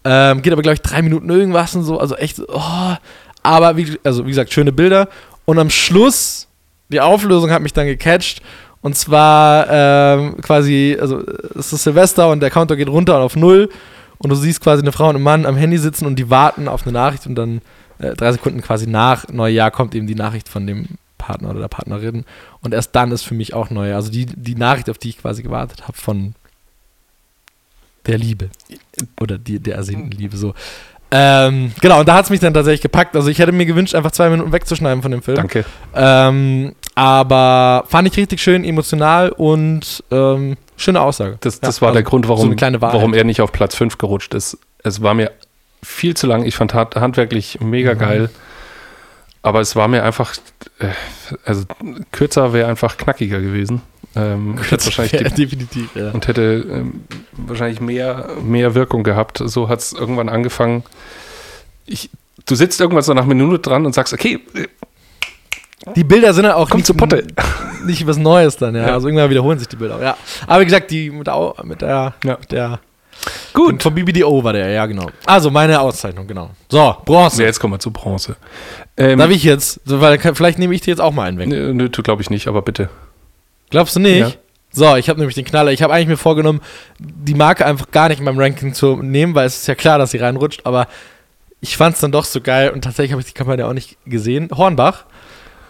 Ähm, geht aber glaube ich drei Minuten irgendwas und so, also echt, oh. aber wie, also wie gesagt schöne Bilder und am Schluss die Auflösung hat mich dann gecatcht und zwar ähm, quasi, also es ist Silvester und der Counter geht runter auf null und du siehst quasi eine Frau und einen Mann am Handy sitzen und die warten auf eine Nachricht und dann äh, drei Sekunden quasi nach Neujahr kommt eben die Nachricht von dem Partner oder der Partnerin und erst dann ist für mich auch Neujahr. Also die, die Nachricht, auf die ich quasi gewartet habe von der Liebe oder die, der ersehnten Liebe so. Ähm, genau, und da hat es mich dann tatsächlich gepackt. Also ich hätte mir gewünscht, einfach zwei Minuten wegzuschneiden von dem Film. Danke. Ähm, aber fand ich richtig schön, emotional und ähm, schöne Aussage. Das, Ja, das war also der Grund, so warum, Wahrheit. warum er nicht auf Platz 5 gerutscht ist. Es war mir viel zu lang. Ich fand hand- handwerklich mega Mhm. geil. Aber es war mir einfach, äh, also kürzer wäre einfach knackiger gewesen. Ähm, hätte wahrscheinlich ja, definitiv, ja. und hätte ähm, wahrscheinlich mehr, mehr Wirkung gehabt. So hat es irgendwann angefangen. Ich, du sitzt irgendwann so nach einer Minute dran und sagst, okay, Die Bilder sind ja auch komm nicht, zur Potte. nicht was Neues dann, ja. Ja. Also irgendwann wiederholen sich die Bilder. auch, Ja. Aber wie gesagt, die mit der, mit der, Ja. mit der Gut. Vom BBDO war der, ja, genau. Also meine Auszeichnung, genau. So, Bronze. Ja, jetzt kommen wir zu Bronze. Ähm, Darf ich jetzt? Weil vielleicht nehme ich dir jetzt auch mal einen weg. Nö, nö glaube ich nicht, aber bitte. Glaubst du nicht? Ja. So, ich habe nämlich den Knaller. Ich habe eigentlich mir vorgenommen, die Marke einfach gar nicht in meinem Ranking zu nehmen, weil es ist ja klar, dass sie reinrutscht, aber ich fand es dann doch so geil und tatsächlich habe ich die Kampagne auch nicht gesehen. Hornbach.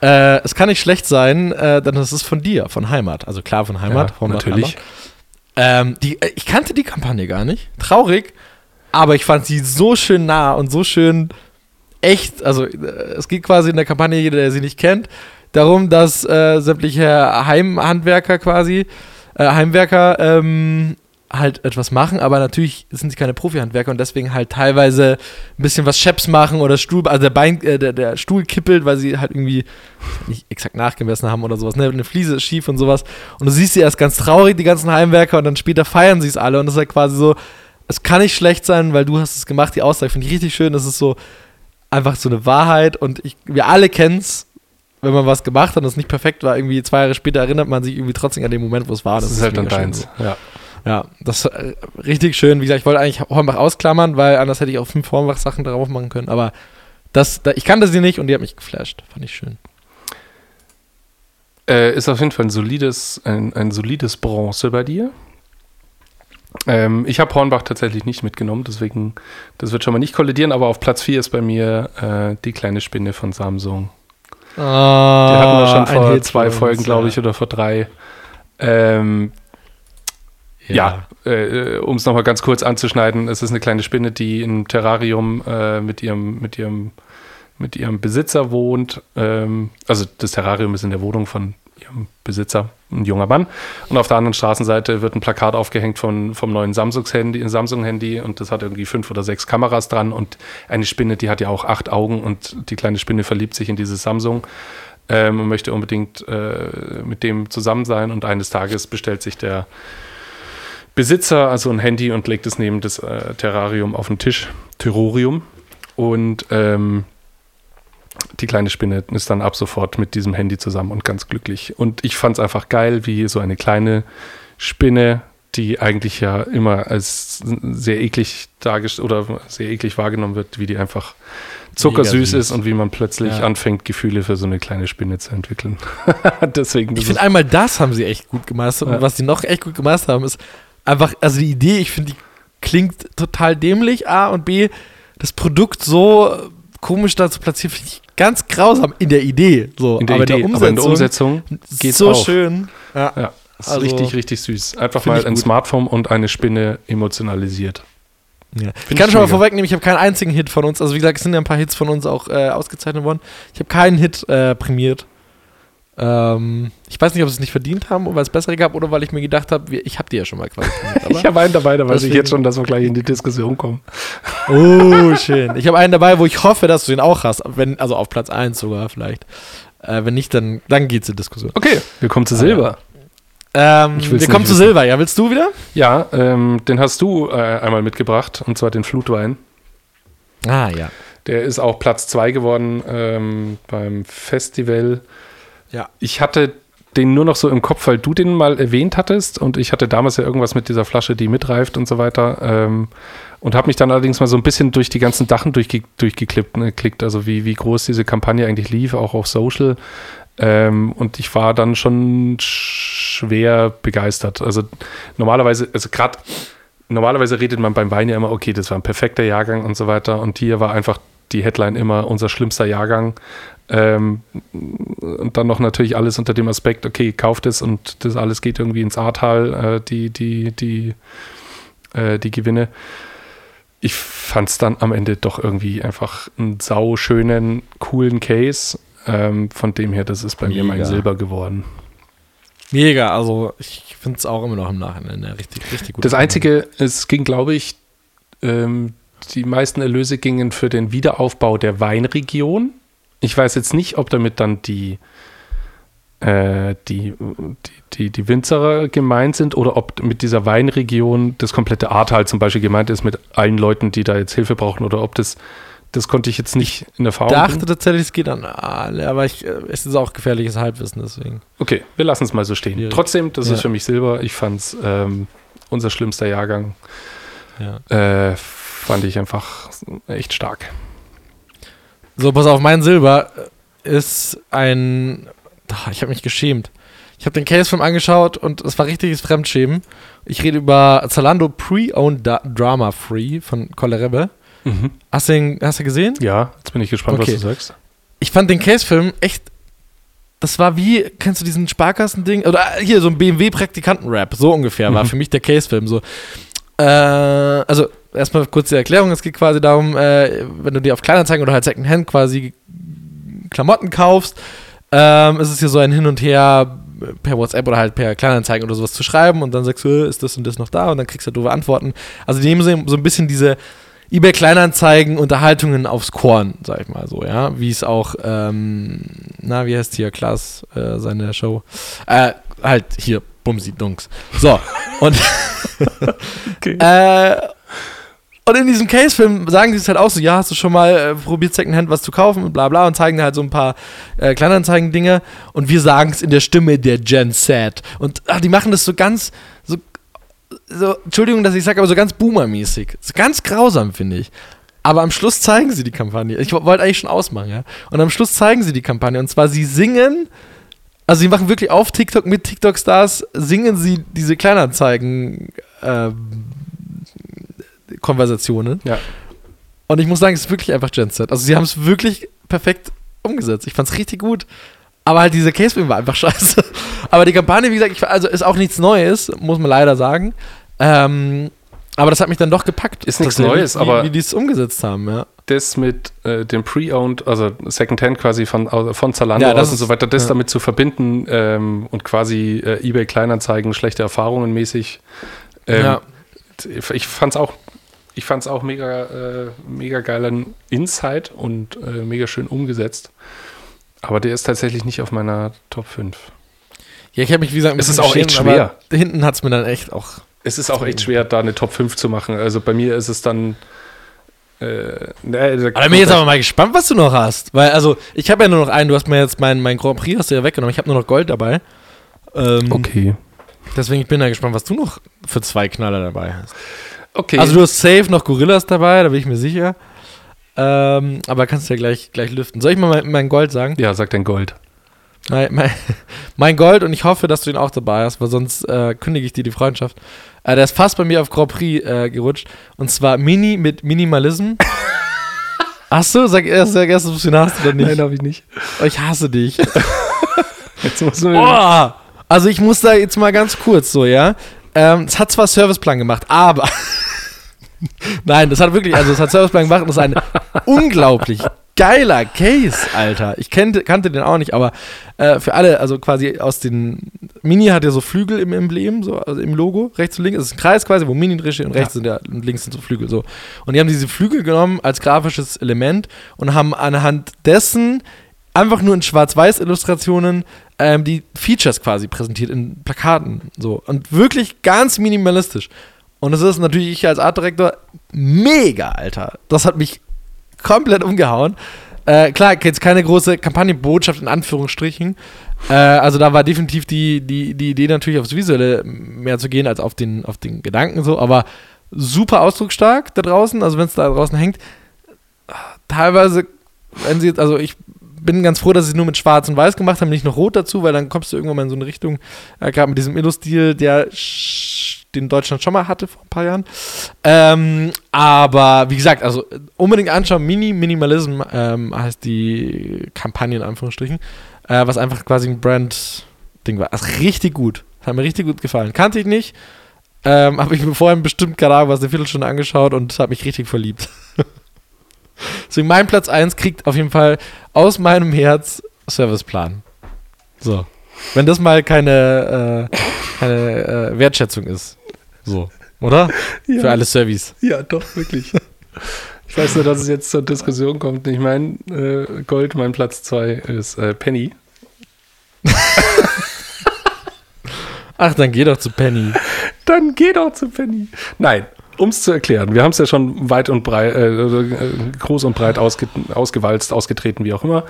Äh, es kann nicht schlecht sein, äh, denn es ist von dir, von Heimat. Also klar von Heimat. Ja, Hornbach, natürlich. Heimat. Ähm, die, äh, ich kannte die Kampagne gar nicht. Traurig, aber ich fand sie so schön nah und so schön echt. Also, äh, es geht quasi in der Kampagne, jeder, der sie nicht kennt, darum, dass äh, sämtliche Heimhandwerker quasi, äh, Heimwerker, ähm, halt etwas machen, aber natürlich sind sie keine Profi-Handwerker und deswegen halt teilweise ein bisschen was Scheps machen oder Stuhl, also der, Bein, äh, der, der Stuhl kippelt, weil sie halt irgendwie nicht exakt nachgemessen haben oder sowas. Ne? Eine Fliese ist schief und sowas. Und du siehst sie erst ganz traurig, die ganzen Heimwerker, und dann später feiern sie es alle. Und das ist halt quasi so, es kann nicht schlecht sein, weil du hast es gemacht. Die Aussage finde ich richtig schön. Das ist so einfach so eine Wahrheit. Und ich, wir alle kennen es, wenn man was gemacht hat und es nicht perfekt war. Irgendwie zwei Jahre später erinnert man sich irgendwie trotzdem an den Moment, wo es war. Das, ist halt dann deins. so. Ja. Ja, das äh, richtig schön. Wie gesagt, ich wollte eigentlich Hornbach ausklammern, weil anders hätte ich auch fünf Hornbach-Sachen darauf machen können. Aber das, da, ich kannte sie nicht und die hat mich geflasht. Fand ich schön. Äh, ist auf jeden Fall ein solides, ein, ein solides Bronze bei dir. Ähm, ich habe Hornbach tatsächlich nicht mitgenommen, deswegen, das wird schon mal nicht kollidieren, aber auf Platz 4 ist bei mir äh, die kleine Spinne von Samsung. Oh, Die hatten wir schon ein vor zwei Folgen, glaube ich, ja. oder vor drei. Ähm, ja, äh, um es nochmal ganz kurz anzuschneiden, es ist eine kleine Spinne, die im Terrarium äh, mit, ihrem, mit, ihrem, mit ihrem Besitzer wohnt. Ähm, also das Terrarium ist in der Wohnung von ihrem Besitzer, ein junger Mann. Und auf der anderen Straßenseite wird ein Plakat aufgehängt von, vom neuen Samsung-Handy Samsung -Handy und das hat irgendwie fünf oder sechs Kameras dran und eine Spinne, die hat ja auch acht Augen und die kleine Spinne verliebt sich in dieses Samsung ähm, und möchte unbedingt äh, mit dem zusammen sein und eines Tages bestellt sich der Besitzer also ein Handy und legt es neben das äh, Terrarium auf den Tisch, Terrorium und ähm, die kleine Spinne ist dann ab sofort mit diesem Handy zusammen und ganz glücklich. Und ich fand es einfach geil, wie so eine kleine Spinne, die eigentlich ja immer als sehr eklig dargestellt oder sehr eklig wahrgenommen wird, wie die einfach zuckersüß ist und wie man plötzlich Ja. anfängt, Gefühle für so eine kleine Spinne zu entwickeln. Deswegen, Ich finde einmal das haben sie echt gut gemeistert. Und Ja. was sie noch echt gut gemeistert haben, ist einfach, also die Idee, ich finde, die klingt total dämlich, A und B, das Produkt so komisch da zu platzieren, finde ich ganz grausam in der Idee. So. in der aber, Idee, in der aber in der Umsetzung, Umsetzung geht's so auch. schön. Ja. Ja, Also, richtig, richtig süß. Einfach mal ein gut. Smartphone und eine Spinne emotionalisiert. Ja. Ich kann ich schon mal mega. vorwegnehmen, ich habe keinen einzigen Hit von uns. Also wie gesagt, es sind ja ein paar Hits von uns auch äh, ausgezeichnet worden. Ich habe keinen Hit äh, prämiert. Ähm, ich weiß nicht, ob sie es nicht verdient haben, weil es bessere gab oder weil ich mir gedacht habe, ich habe die ja schon mal quasi Ich habe einen dabei, da weiß ich jetzt schon, dass wir gleich in die Diskussion kommen. Oh, schön. Ich habe einen dabei, wo ich hoffe, dass du ihn auch hast. Wenn, also auf Platz 1 sogar vielleicht. Äh, wenn nicht, dann, dann geht's in Diskussion. Okay, wir kommen zu Ah, Silber. Ähm, Ich wir kommen zu. Silber. Ja, willst du wieder? Ja, ähm, den hast du äh, einmal mitgebracht, und zwar den Flutwein. Ah, ja. Der ist auch Platz 2 geworden ähm, beim Festival. Ja. Ich hatte den nur noch so im Kopf, weil du den mal erwähnt hattest und ich hatte damals ja irgendwas mit dieser Flasche, die mitreift und so weiter. Ähm, und habe mich dann allerdings mal so ein bisschen durch die ganzen Dachen durchge durchgeklickt, ne, also wie, wie groß diese Kampagne eigentlich lief, auch auf Social. Ähm, und ich war dann schon schwer begeistert. Also normalerweise, also gerade normalerweise redet man beim Wein ja immer, okay, das war ein perfekter Jahrgang und so weiter. Und hier war einfach die Headline immer unser schlimmster Jahrgang. Ähm, und dann noch natürlich alles unter dem Aspekt, okay, kauft es und das alles geht irgendwie ins Ahrtal, äh, die, die, die, äh, die Gewinne. Ich fand es dann am Ende doch irgendwie einfach einen sauschönen, coolen Case. Ähm, von dem her, das ist bei mir mein Mega. Silber geworden. Mega. Also, ich finde es auch immer noch im Nachhinein richtig, richtig gut. Das Einzige, es ging, glaube ich, ähm, die meisten Erlöse gingen für den Wiederaufbau der Weinregion. Ich weiß jetzt nicht, ob damit dann die, äh, die, die, die, Winzerer gemeint sind oder ob mit dieser Weinregion das komplette Ahrtal zum Beispiel gemeint ist mit allen Leuten, die da jetzt Hilfe brauchen oder ob das, das konnte ich jetzt nicht in Erfahrung dachte bringen. tatsächlich, es geht an alle, aber ich, äh, es ist auch gefährliches Halbwissen, deswegen. Okay, wir lassen es mal so stehen. Schwierig. Trotzdem, das Ja. ist für mich Silber. Ich fand es ähm, unser schlimmster Jahrgang. Ja. Äh, fand ich einfach echt stark. So, pass auf, mein Silber ist ein. Ich habe mich geschämt. Ich habe den Case-Film angeschaut und es war richtiges Fremdschämen. Ich rede über Zalando Pre-Owned Drama Free von Kollerebe. Hast du ihn hast du gesehen? Ja, jetzt bin ich gespannt, Okay. was du sagst. Ich fand den Case-Film echt. Das war wie, kennst du diesen Sparkassen-Ding? Oder hier, so ein BMW-Praktikanten-Rap, so ungefähr, war Mhm. für mich der Case-Film. So. Äh, also, erstmal kurz die Erklärung: Es geht quasi darum, äh, wenn du dir auf Kleinanzeigen oder halt Secondhand quasi Klamotten kaufst, ähm, ist es hier so ein Hin und Her per WhatsApp oder halt per Kleinanzeigen oder sowas zu schreiben und dann sagst du, äh, ist das und das noch da und dann kriegst du doofe Antworten. Also die nehmen so, so ein bisschen diese eBay Kleinanzeigen Unterhaltungen aufs Korn, sag ich mal so, ja, wie es auch, ähm, na, wie heißt hier, Klaas, äh, seine Show, äh, halt hier, Bumsi Dunks. So, und Okay. äh, und in diesem Case-Film sagen sie es halt auch so, ja, hast du schon mal äh, probiert, Secondhand was zu kaufen und bla bla und zeigen halt so ein paar äh, Kleinanzeigen-Dinge und wir sagen es in der Stimme der Gen Z. Und ach, die machen das so ganz, so so, Entschuldigung, dass ich sage, aber so ganz Boomer-mäßig. So ganz grausam, finde ich. Aber am Schluss zeigen sie die Kampagne. Ich wollte eigentlich schon ausmachen, ja. Und am Schluss zeigen sie die Kampagne. Und zwar, sie singen, also sie machen wirklich auf TikTok mit TikTok-Stars, singen sie diese Kleinanzeigen ähm, Konversationen. Ja. Und ich muss sagen, es ist wirklich einfach Gen Z. Also sie haben es wirklich perfekt umgesetzt. Ich fand es richtig gut. Aber halt dieser Case-Film war einfach scheiße. Aber die Kampagne, wie gesagt, ich, also ist auch nichts Neues, muss man leider sagen. Ähm, aber das hat mich dann doch gepackt. Ist nichts Neues, wie, aber- Wie die es umgesetzt haben, ja. Das mit äh, dem Pre-Owned, also Second-Hand quasi von, von Zalando Ja, aus und so weiter, das ja. damit zu verbinden ähm, und quasi äh, eBay Kleinanzeigen, schlechte Erfahrungen mäßig. Ähm, Ja. Ich fand's auch, ich fand's auch mega, äh, mega geilen Insight und äh, mega schön umgesetzt. Aber der ist tatsächlich nicht auf meiner Top 5. Ja, ich habe mich, wie gesagt, Es ist auch echt schwer. Hinten hat es mir dann echt auch. Es ist auch echt schwer, da eine Top 5 zu machen. Also bei mir ist es dann. Äh, da Aber bin jetzt aber mal gespannt, was du noch hast. Weil, also, ich habe ja nur noch einen. Du hast mir jetzt mein, mein Grand Prix hast du ja weggenommen. Ich habe nur noch Gold dabei. Ähm, okay. Deswegen ich bin da gespannt, was du noch für zwei Knaller dabei hast. Okay. Also, du hast safe noch Gorillas dabei, da bin ich mir sicher. Ähm, aber kannst du ja gleich, gleich lüften. Soll ich mal mein, mein Gold sagen? ja, sagt dein Gold. Mein, mein, mein Gold und ich hoffe, dass du ihn auch dabei hast, weil sonst äh, kündige ich dir die Freundschaft. Äh, der ist fast bei mir auf Grand Prix äh, gerutscht. Und zwar Mini mit Minimalism. Hast du? Sag erst, sag erst, ob du ihn hast oder nicht. habe ich nicht. Oh, ich hasse dich. Jetzt musst du Oh! Also ich muss da jetzt mal ganz kurz so, ja. Ähm, es hat zwar Serviceplan gemacht, aber Nein, das hat wirklich, also es hat Serviceplan gemacht und das ist ein unglaublich geiler Case, Alter. Ich kannte, kannte den auch nicht, aber äh, für alle, also quasi aus den Mini hat ja so Flügel im Emblem, so also im Logo, rechts und links. Es ist ein Kreis quasi, wo Mini drin steht und rechts sind ja und links sind so Flügel so. Und die haben diese Flügel genommen als grafisches Element und haben anhand dessen einfach nur in Schwarz-Weiß-Illustrationen ähm, die Features quasi präsentiert in Plakaten. So. Und wirklich ganz minimalistisch. Und das ist natürlich ich als Artdirektor mega, Alter. Das hat mich komplett umgehauen. Äh, klar, jetzt keine große Kampagnenbotschaft in Anführungsstrichen. Äh, also da war definitiv die, die, die Idee natürlich aufs Visuelle mehr zu gehen als auf den, auf den Gedanken so, aber super ausdrucksstark da draußen, also wenn es da draußen hängt. Teilweise, wenn sie jetzt, also ich bin ganz froh, dass sie es nur mit Schwarz und Weiß gemacht haben, nicht noch Rot dazu, weil dann kommst du irgendwann mal in so eine Richtung, äh, gerade mit diesem Illustil, der den Deutschland schon mal hatte vor ein paar Jahren. Ähm, aber wie gesagt, also äh, unbedingt anschauen. Mini Minimalism ähm, heißt die Kampagne in Anführungsstrichen, äh, was einfach quasi ein Brand-Ding war. Also richtig gut. Hat mir richtig gut gefallen. Kannte ich nicht. Ähm, habe ich mir vorhin bestimmt, Ahnung, was eine Viertelstunde angeschaut und habe mich richtig verliebt. Deswegen mein Platz 1 kriegt auf jeden Fall aus meinem Herz Serviceplan. So. Wenn das mal keine, äh, keine äh, Wertschätzung ist. So. Oder? Ja. Für alle Service. Ja, doch, wirklich. Ich weiß nur, dass es jetzt zur Diskussion kommt. Ich meine, äh, Gold, mein Platz 2 ist äh, Penny. Ach, dann geh doch zu Penny. Dann geh doch zu Penny. Nein, um es zu erklären, wir haben es ja schon weit und breit, äh, groß und breit ausge, ausgewalzt, ausgetreten, wie auch immer.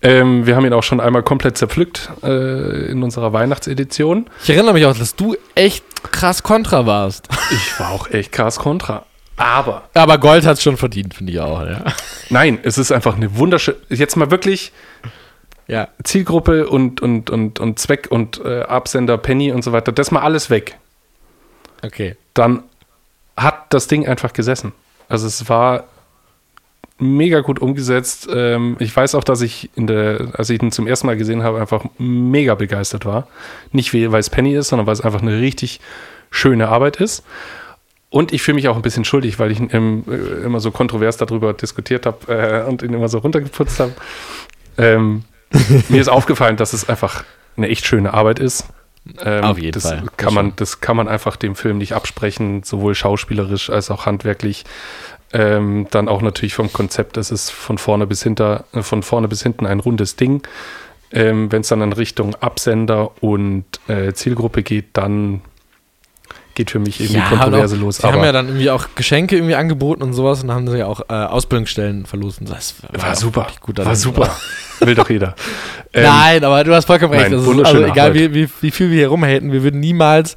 Ähm, wir haben ihn auch schon einmal komplett zerpflückt äh, in unserer Weihnachtsedition. Ich erinnere mich auch, dass du echt krass kontra warst. Ich war auch echt krass kontra. Aber Aber Gold hat es schon verdient, finde ich auch, ja. nein, es ist einfach eine wunderschöne, jetzt mal wirklich Ja. Zielgruppe und, und, und, und Zweck und äh, Absender, Penny und so weiter, das mal alles weg. Okay. Dann hat das Ding einfach gesessen. Also es war mega gut umgesetzt. Ähm, ich weiß auch, dass ich in der, als ich ihn zum ersten Mal gesehen habe, einfach mega begeistert war. Nicht weil es Penny ist, sondern weil es einfach eine richtig schöne Arbeit ist. Und ich fühle mich auch ein bisschen schuldig, weil ich äh, immer so kontrovers darüber diskutiert habe äh, und ihn immer so runtergeputzt habe. Ähm, mir ist aufgefallen, dass es einfach eine echt schöne Arbeit ist. Ähm, Auf jeden das Fall. Kann man, das kann man einfach dem Film nicht absprechen, sowohl schauspielerisch als auch handwerklich. Ähm, dann auch natürlich vom Konzept, es ist von vorne bis hinter, äh, von vorne bis hinten ein rundes Ding. Ähm, Wenn es dann in Richtung Absender und äh, Zielgruppe geht, dann geht für mich eben die Kontroverse und los. Sie haben ja dann irgendwie auch Geschenke irgendwie angeboten und sowas und haben sie ja auch äh, Ausbildungsstellen verlosen. Das war super, wirklich gut war super. Will doch jeder. Ähm, Nein, aber du hast vollkommen recht. nein, also wunderschöne egal, wie, wie, wie viel wir hier rumhaten, wir würden niemals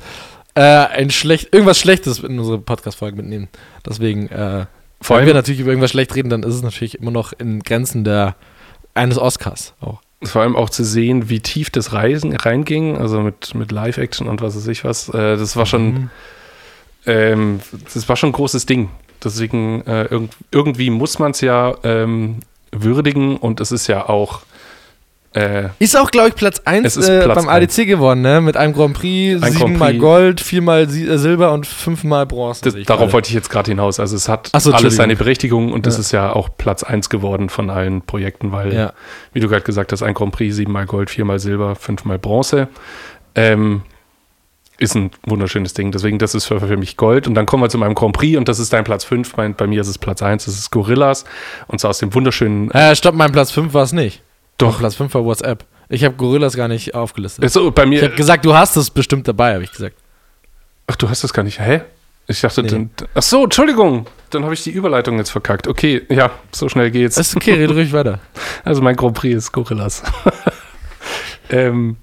äh, ein schlecht, irgendwas Schlechtes in unsere Podcast-Folge mitnehmen. Deswegen, äh, Vor wenn allem- wir natürlich über irgendwas schlecht reden, dann ist es natürlich immer noch in Grenzen der eines Oscars auch. Vor allem auch zu sehen, wie tief das Reisen reinging, also mit, mit Live-Action und was weiß ich was. Äh, das war schon, Mhm. ähm, das war schon ein großes Ding. Deswegen äh, irgend, irgendwie muss man es ja ähm, würdigen und es ist ja auch äh, Ist auch, glaube ich, Platz 1 Es ist äh, beim. ADC gewonnen, ne? Mit einem Grand Prix, Ein siebenmal. Gold, viermal äh, Silber und fünfmal Bronze. das, darauf gerade. wollte ich jetzt gerade hinaus. Also es hat so, alles seine. Berechtigung und das Ja. ist ja auch Platz 1 geworden von allen Projekten, weil, Ja. wie du gerade gesagt hast, ein Grand Prix, siebenmal Gold, viermal Silber, fünfmal Bronze. Ähm, ist ein wunderschönes Ding. Deswegen, das ist für, für mich Gold. Und dann kommen wir zu meinem Grand Prix und das ist dein Platz 5. Mein, bei mir ist es Platz 1, das ist Gorillas. Und zwar aus dem wunderschönen. Äh, stopp, mein Platz 5 war es nicht. Doch. Platz 5 war WhatsApp. Ich habe Gorillas gar nicht aufgelistet. So, bei Ich mir. habe gesagt, du hast es bestimmt dabei, habe ich gesagt. Ach, du hast das gar nicht. Hä? Ich dachte, Nee. dann, ach so, Entschuldigung. Dann habe ich die Überleitung jetzt verkackt. Okay, ja, so schnell geht's. Ist okay, rede ruhig weiter. Also mein Grand Prix ist Gorillas. ähm,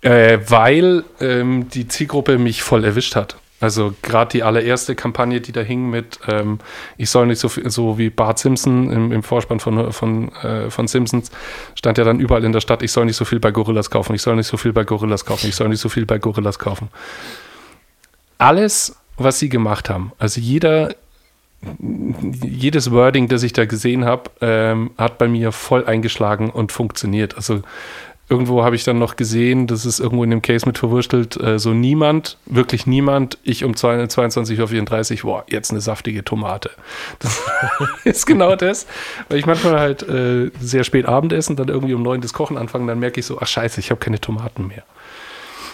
äh, weil ähm, die Zielgruppe mich voll erwischt hat. Also gerade die allererste Kampagne, die da hing mit ähm, ich soll nicht so viel, so wie Bart Simpson im, im Vorspann von, von, äh, von Simpsons, stand ja dann überall in der Stadt, ich soll nicht so viel bei Gorillas kaufen, ich soll nicht so viel bei Gorillas kaufen, ich soll nicht so viel bei Gorillas kaufen. Alles, was sie gemacht haben, also jeder, jedes Wording, das ich da gesehen habe, ähm, hat bei mir voll eingeschlagen und funktioniert. Also irgendwo habe ich dann noch gesehen, das ist irgendwo in dem Case mit verwurstelt, äh, so niemand, wirklich niemand, ich um 22.34 Uhr, boah, jetzt eine saftige Tomate. Das ist genau das, weil ich manchmal halt äh, sehr spät Abendessen, dann irgendwie um neun das Kochen anfangen, dann merke ich so, ach scheiße, ich habe keine Tomaten mehr.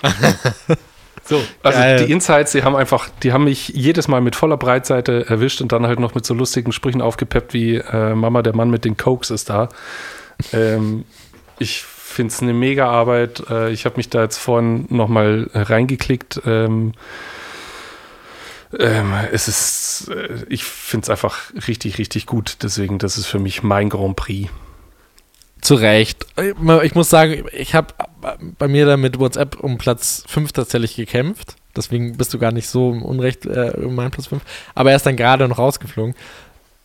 So, also Geil. die Insights, die haben einfach, die haben mich jedes Mal mit voller Breitseite erwischt und dann halt noch mit so lustigen Sprüchen aufgepeppt wie äh, Mama, der Mann mit den Cokes ist da. Ähm, ich finde es eine mega Arbeit. Äh, ich habe mich da jetzt vorhin nochmal reingeklickt. Ähm, ähm, es ist, äh, ich finde es einfach richtig, richtig gut. Deswegen, das ist für mich mein Grand Prix. Zu Recht. Ich muss sagen, ich habe bei mir da mit WhatsApp um Platz 5 tatsächlich gekämpft. Deswegen bist du gar nicht so im Unrecht äh, um meinen Platz 5. Aber er ist dann gerade noch rausgeflogen.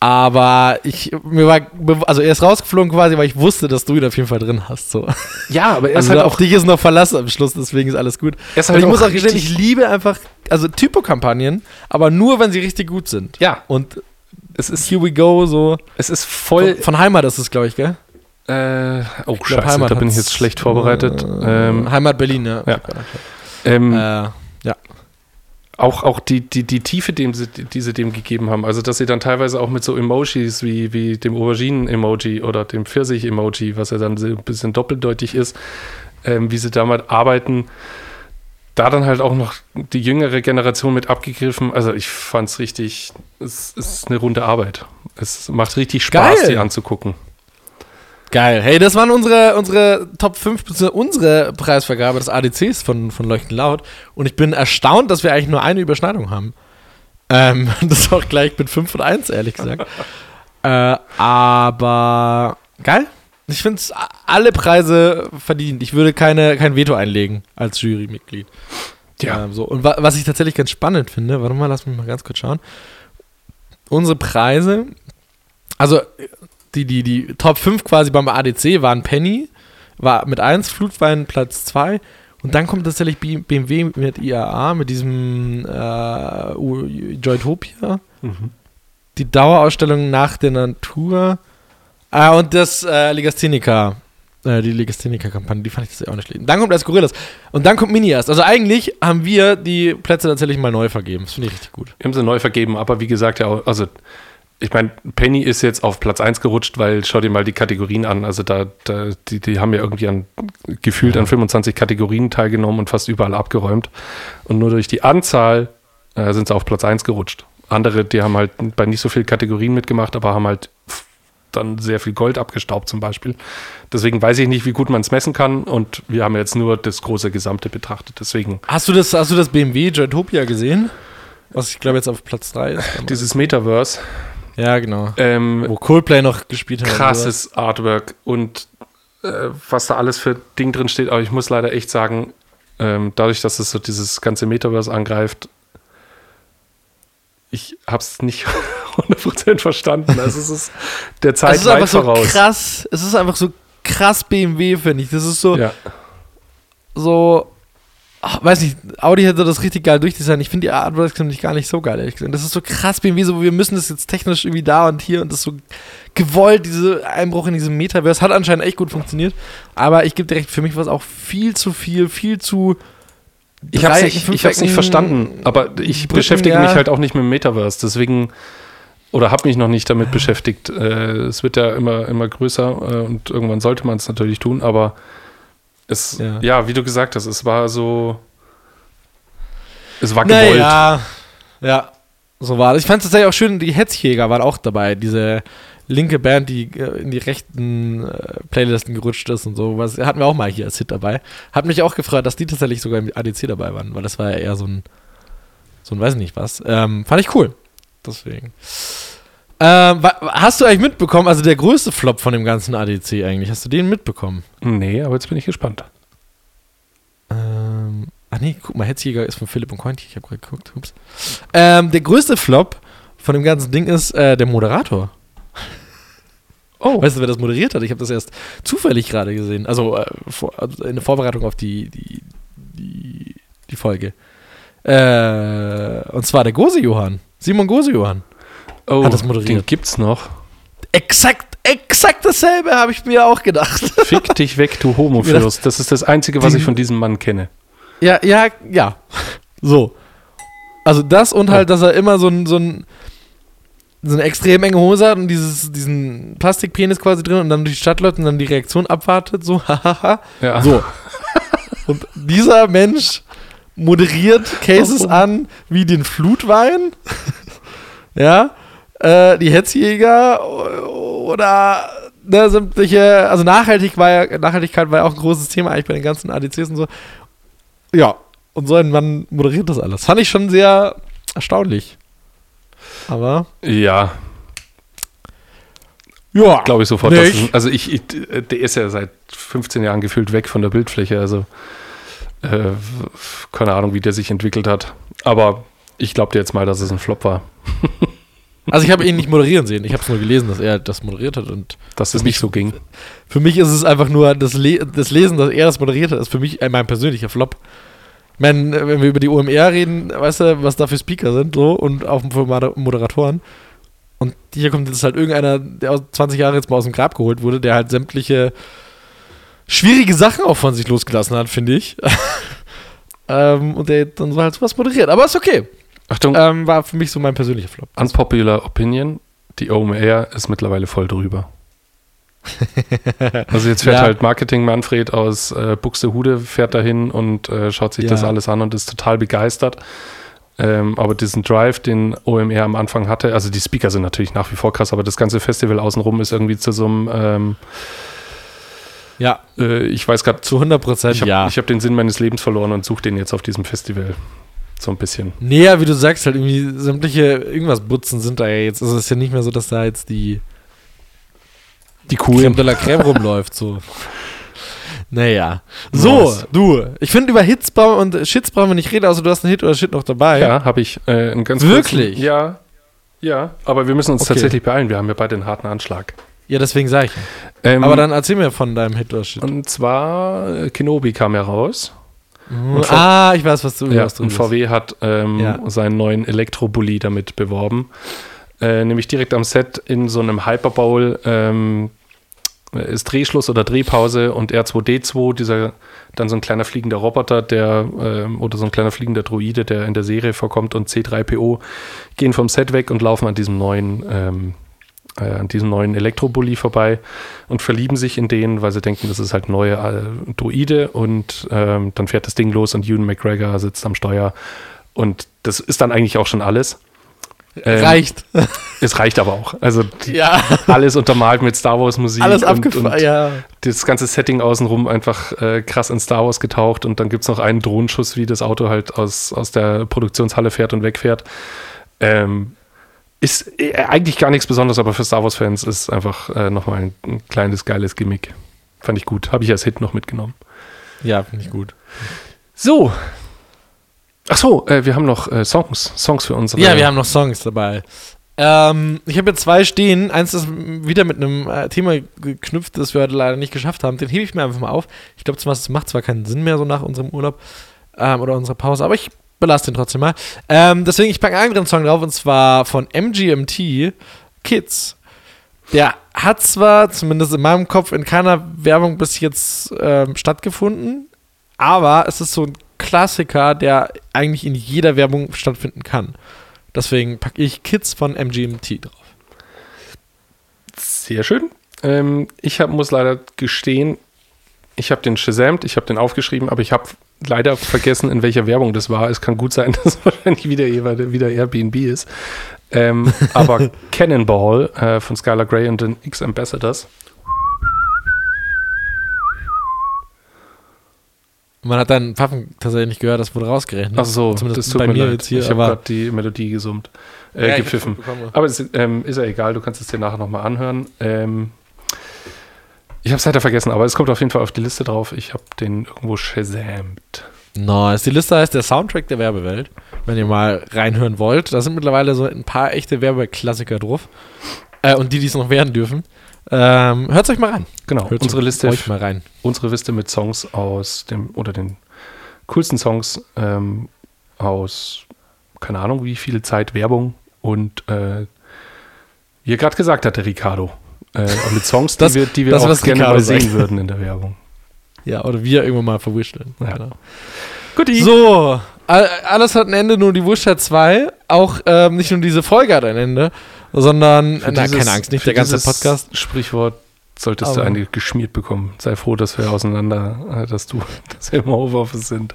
Aber ich, mir war, also er ist rausgeflogen quasi, weil ich wusste, dass du ihn auf jeden Fall drin hast. So. Ja, aber er Also auf dich ist noch Verlass am Schluss, deswegen ist alles gut. er ist halt ich muss auch auch gestehen, ich liebe einfach, also Typo-Kampagnen, aber nur, wenn sie richtig gut sind. ja, Und es ist, here we go, so. es ist voll. Von, von Heimat ist es, glaube ich, gell? Äh, oh, Ich glaub, scheiße, da bin ich jetzt schlecht vorbereitet. Äh, ähm, Heimat Berlin, ja. ja. ähm, Äh, auch, auch die, die, die Tiefe, dem sie, die sie dem gegeben haben. Also, dass sie dann teilweise auch mit so Emojis wie, wie dem Auberginen-Emoji oder dem Pfirsich-Emoji, was ja dann so ein bisschen doppeldeutig ist, ähm, wie sie damit arbeiten, da dann halt auch noch die jüngere Generation mit abgegriffen. Also, ich fand es richtig, es ist eine runde Arbeit. Es macht richtig Spaß, Geil. die anzugucken. Geil. Hey, das waren unsere, unsere Top 5, beziehungsweise unsere Preisvergabe des ADCs von, von Leuchten Laut. Und ich bin erstaunt, dass wir eigentlich nur eine Überschneidung haben. Ähm, das auch gleich mit 5 und 1, ehrlich gesagt. äh, aber geil. Ich finde es alle Preise verdient. Ich würde keine, kein Veto einlegen als Jurymitglied. Ja. Ähm, so. Und wa was ich tatsächlich ganz spannend finde, warte mal, lass mich mal ganz kurz schauen. Unsere Preise, also die, die, die Top 5 quasi beim ADC waren Penny, war mit 1, Flutwein Platz 2 und dann kommt tatsächlich BMW mit IAA, mit diesem äh, Joytopia, Mhm. die Dauerausstellung nach der Natur ah, und das äh, Legastheniker, äh, die Legastheniker-Kampagne, die fand ich das auch nicht schlecht. Dann kommt erst Gorillas und dann kommt Mini erst. Also eigentlich haben wir die Plätze tatsächlich mal neu vergeben. Das finde ich richtig gut. Wir haben sie neu vergeben, aber wie gesagt, ja, also ich meine, Penny ist jetzt auf Platz 1 gerutscht, weil schau dir mal die Kategorien an. Also da, da die, die haben ja irgendwie an gefühlt an 25 Kategorien teilgenommen und fast überall abgeräumt. Und nur durch die Anzahl äh, sind sie auf Platz 1 gerutscht. Andere, die haben halt bei nicht so vielen Kategorien mitgemacht, aber haben halt dann sehr viel Gold abgestaubt zum Beispiel. Deswegen weiß ich nicht, wie gut man es messen kann und wir haben jetzt nur das große Gesamte betrachtet. Deswegen Hast du das, hast du das BMW Joytopia gesehen? Was ich glaube jetzt auf Platz 3 ist. dieses Metaverse, ja, genau. ähm, Wo Coldplay noch gespielt hat. krasses Artwork und äh, was da alles für Ding drin steht. Aber ich muss leider echt sagen, ähm, dadurch, dass es so dieses ganze Metaverse angreift, ich habe es nicht 100% verstanden. Also es ist der Zeit es ist weit einfach so voraus. krass, es ist einfach so krass BMW, finde ich. Das ist so, Ja. so, ach, weiß nicht, Audi hätte das richtig geil durchdesignt. Ich finde die Artworks nämlich gar nicht so geil, ehrlich gesagt. Das ist so krass BMW, so wir müssen das jetzt technisch irgendwie da und hier und das so gewollt, dieser Einbruch in diesem Metaverse. Hat anscheinend echt gut funktioniert. Aber ich gebe direkt, für mich war es auch viel zu viel, viel zu. Ich habe es nicht, ich hab's nicht verstanden, aber ich Brücken, beschäftige ja. mich halt auch nicht mit dem Metaverse, deswegen oder habe mich noch nicht damit beschäftigt. Äh, es wird ja immer, immer größer äh, und irgendwann sollte man es natürlich tun, aber es, ja. Ja. wie du gesagt hast, es war so, es war gewollt. Naja, ja, so war das. Ich fand es tatsächlich auch schön, die Hetzjäger waren auch dabei, diese linke Band, die äh, in die rechten äh, Playlisten gerutscht ist und so. Was hatten wir auch mal hier als Hit dabei. Hat mich auch gefreut, dass die tatsächlich sogar im ADC dabei waren, weil das war ja eher so ein, so ein weiß nicht was. Ähm, fand ich cool. Deswegen. Ähm, hast du eigentlich mitbekommen, also der größte Flop von dem ganzen ADC eigentlich, hast du den mitbekommen? Nee, aber jetzt bin ich gespannt. Ähm, ach nee, guck mal, Hetzjäger ist von Philipp und Cointi. Ich habe gerade geguckt. Ups. Ähm, der größte Flop von dem ganzen Ding ist äh, der Moderator. Oh, Weißt du, wer das moderiert hat? Ich habe das erst zufällig gerade gesehen. Also, äh, vor, also in der Vorbereitung auf die, die, die, die Folge. Äh, und zwar der Gose-Johann. Simon Gose-Johann. Oh hat das moderiert. den gibt's noch. Exakt, exakt dasselbe habe ich mir auch gedacht. Fick dich weg, du Homofürst. Das ist das Einzige, was ich von diesem Mann kenne. Ja, ja, ja. So. Also das und halt, dass er immer so ein, so ein so eine extrem enge Hose hat und dieses, diesen Plastikpenis quasi drin und dann durch die Stadt läuft und dann die Reaktion abwartet, so, hahaha. Ja. So. Und dieser Mensch moderiert Cases Warum? an wie den Flutwein, ja, äh, die Hetzjäger o- oder ne, sämtliche, also nachhaltig war ja, Nachhaltigkeit war ja auch ein großes Thema eigentlich bei den ganzen ADCs und so. Ja, und so ein Mann moderiert das alles. Fand ich schon sehr erstaunlich. Aber, Ja, ja, glaube ich sofort. Dass es- also ich, ich, der ist ja seit 15 Jahren gefühlt weg von der Bildfläche. Also äh, keine Ahnung, wie der sich entwickelt hat. Aber ich glaube dir jetzt mal, dass es ein Flop war. Also ich habe ihn nicht moderieren sehen. Ich habe es nur gelesen, dass er das moderiert hat und Dass es nicht so ging. Für mich ist es einfach nur das, Le das Lesen, dass er das moderiert hat, ist für mich mein persönlicher Flop. Ich meine, wenn wir über die OMR reden, weißt du, was da für Speaker sind so und auch für Moder- Moderatoren. Und hier kommt jetzt halt irgendeiner, der aus 20 Jahre jetzt mal aus dem Grab geholt wurde, der halt sämtliche schwierige Sachen auch von sich losgelassen hat, finde ich. ähm, und der dann so halt sowas moderiert. Aber ist okay. Achtung, Ähm, war für mich so mein persönlicher Flop. unpopular opinion. Die OMR ist mittlerweile voll drüber. Also jetzt fährt Ja. halt Marketing Manfred aus äh, Buxtehude, fährt dahin und äh, schaut sich Ja. das alles an und ist total begeistert. Ähm, aber diesen Drive, den OMR am Anfang hatte, also die Speaker sind natürlich nach wie vor krass, aber das ganze Festival außenrum ist irgendwie zu so einem, ähm, Ja, äh, ich weiß gerade, zu 100 Prozent ich habe ja. hab den Sinn meines Lebens verloren und suche den jetzt auf diesem Festival. So ein bisschen. Nee, ja, wie du sagst, halt irgendwie sämtliche irgendwas Butzen sind da ja jetzt. Also es ist ja nicht mehr so, dass da jetzt die Die Creme de la Creme rumläuft, so. Naja. So, Was? du. Ich finde, über Hits und Shits brauchen wir nicht reden, also du hast einen Hit oder Shit noch dabei. Ja, habe ich äh, einen ganz Wirklich? Kurzen, ja, ja. Aber wir müssen uns Okay. tatsächlich beeilen. Wir haben ja beide einen harten Anschlag. Ja, deswegen sage ich. Ähm, Aber dann erzähl mir von deinem Hit oder Shit. Und zwar, äh, Kenobi kam ja raus. V- ah, ich weiß, was du, Ja, und. VW hat ähm, Ja. seinen neuen Elektrobully damit beworben. Äh, nämlich direkt am Set in so einem Hyperbowl ähm, ist Drehschluss oder Drehpause und R2D2, dieser dann so ein kleiner fliegender Roboter, der ähm, oder so ein kleiner fliegender Droide, der in der Serie vorkommt und C3PO gehen vom Set weg und laufen an diesem neuen ähm, äh, an diesem neuen Elektrobully vorbei und verlieben sich in den, weil sie denken, das ist halt neue äh, Droide und ähm, dann fährt das Ding los und Ewan McGregor sitzt am Steuer und das ist dann eigentlich auch schon alles. Ähm, Reicht. Es reicht aber auch. Also Ja, alles untermalt mit Star Wars Musik alles abgefahren. Ja. das ganze Setting außenrum einfach äh, krass in Star Wars getaucht und dann gibt es noch einen Drohnenschuss, wie das Auto halt aus, aus der Produktionshalle fährt und wegfährt. Ähm, ist äh, eigentlich gar nichts Besonderes, aber für Star Wars-Fans ist einfach äh, nochmal ein, ein kleines, geiles Gimmick. Fand ich gut. Habe ich als Hit noch mitgenommen. Ja, finde ich gut. So. Ach so, äh, wir haben noch äh, Songs, Songs für unsere. Ja, wir haben noch Songs dabei. Ähm, ich habe jetzt zwei stehen. Eins ist wieder mit einem äh, Thema geknüpft, das wir heute leider nicht geschafft haben. Den hebe ich mir einfach mal auf. Ich glaube, es macht zwar keinen Sinn mehr so nach unserem Urlaub ähm, oder unserer Pause, aber ich belasse den trotzdem mal. Ähm, deswegen, ich packe einen anderen Song drauf und zwar von MGMT, Kids. Der hat zwar, zumindest in meinem Kopf, in keiner Werbung bis jetzt ähm, stattgefunden, aber es ist so ein Klassiker, der eigentlich in jeder Werbung stattfinden kann. Deswegen packe ich Kids von MGMT drauf. Sehr schön. Ähm, ich hab, muss leider gestehen, ich habe den Shazamt, ich habe den aufgeschrieben, aber ich habe leider vergessen, in welcher Werbung das war. Es kann gut sein, dass es wahrscheinlich wieder, wieder Airbnb ist. Ähm, aber Cannonball äh, von Skylar Grey und den X-Ambassadors. Man hat deinen Pfaffen tatsächlich nicht gehört, das wurde rausgerechnet. Ach so, Zumindest das tut bei mir leid. jetzt hier. ich habe gerade die Melodie gesummt, äh, Ja, gepfiffen. Aber es ähm, ist ja egal, du kannst es dir nachher nochmal anhören. Ähm, ich habe es leider vergessen, aber es kommt auf jeden Fall auf die Liste drauf. Ich habe den irgendwo shazamt. Nice. Die Liste heißt der Soundtrack der Werbewelt. Wenn ihr mal reinhören wollt. Da sind mittlerweile so ein paar echte Werbeklassiker drauf. Äh, und die, die es noch werden dürfen. Ähm, Hört euch mal rein. Genau, Hört's unsere Liste, euch mal rein. unsere Liste mit Songs aus dem, oder den coolsten Songs ähm, aus, keine Ahnung, wie viel Zeit Werbung und äh, wie er gerade gesagt hatte, Ricardo. Äh, mit Songs, die Das- wir, die wir das, auch was gerne mal sehen würden in der Werbung. Ja, oder wir irgendwann mal verwurschteln. Ja. Genau. Guti. So, all- alles hat ein Ende, nur die Wurst hat zwei. Auch ähm, nicht nur diese Folge hat ein Ende, sondern, Für na, dieses- keine Angst, nicht für der ganze Podcast. Sprichwort solltest du Aber- eine geschmiert bekommen. Sei froh, dass wir auseinander, äh, dass du, dass wir im Homeoffice sind.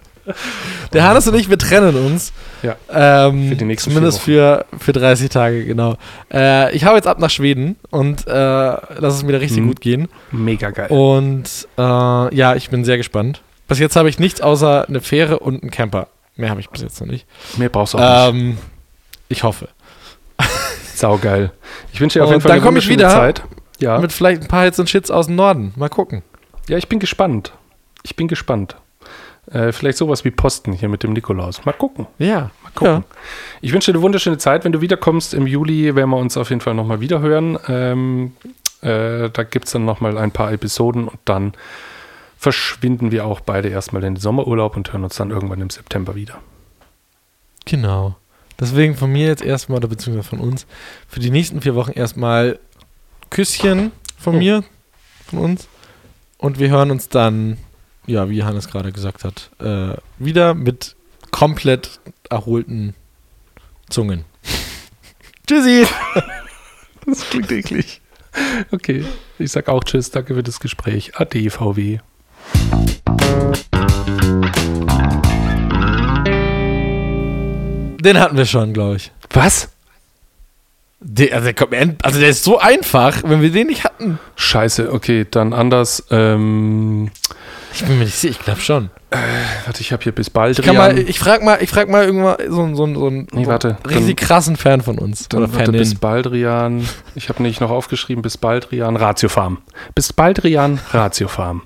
Der Hannes und ich, wir trennen uns. Ja. Ähm, Für die nächsten Zumindest für, für 30 Tage, genau. Äh, ich hau jetzt ab nach Schweden und äh, lass es mir da richtig Mhm. gut gehen. Mega geil. Und äh, ja, ich bin sehr gespannt. Bis jetzt habe ich nichts außer eine Fähre und einen Camper. Mehr habe ich bis jetzt noch nicht. Mehr brauchst du auch nicht. Ähm, ich hoffe. Saugeil. Ich wünsche dir auf und jeden Fall dann eine ich wieder. Zeit. Ja. Mit vielleicht ein paar Hits und Shits aus dem Norden. Mal gucken. ja, ich bin gespannt. Ich bin gespannt. Äh, vielleicht sowas wie Posten hier mit dem Nikolaus. Mal gucken. Ja. Mal gucken. Ich wünsche dir eine wunderschöne Zeit. Wenn du wiederkommst im Juli, werden wir uns auf jeden Fall nochmal wiederhören. Ähm, äh, da gibt es dann nochmal ein paar Episoden und dann verschwinden wir auch beide erstmal in den Sommerurlaub und hören uns dann irgendwann im September wieder. Genau. Deswegen von mir jetzt erstmal, oder beziehungsweise von uns, für die nächsten vier Wochen erstmal Küsschen von Oh. mir, von uns. Und wir hören uns dann, ja, wie Hannes gerade gesagt hat, äh, wieder mit komplett erholten Zungen. Tschüssi! Das klingt eklig. Okay, ich sag auch Tschüss, danke für das Gespräch. Ade, VW. Den hatten wir schon, glaube ich. Was? Der, also, der kommt also der ist so einfach, wenn wir den nicht hatten. Scheiße, okay, dann anders. Ähm, Ich bin mir nicht sicher, ich glaube schon. warte, ich habe hier bis bald. Ich mal, ich frag mal, ich frag mal irgendwann so, einen- so, so einen Nee, warte, richtig krassen Fan von uns. Dann oder warte, bis Fanin. Baldrian. Ich habe nicht noch aufgeschrieben, bis Baldrian, Ratiofarm. Bis Baldrian, Ratiofarm.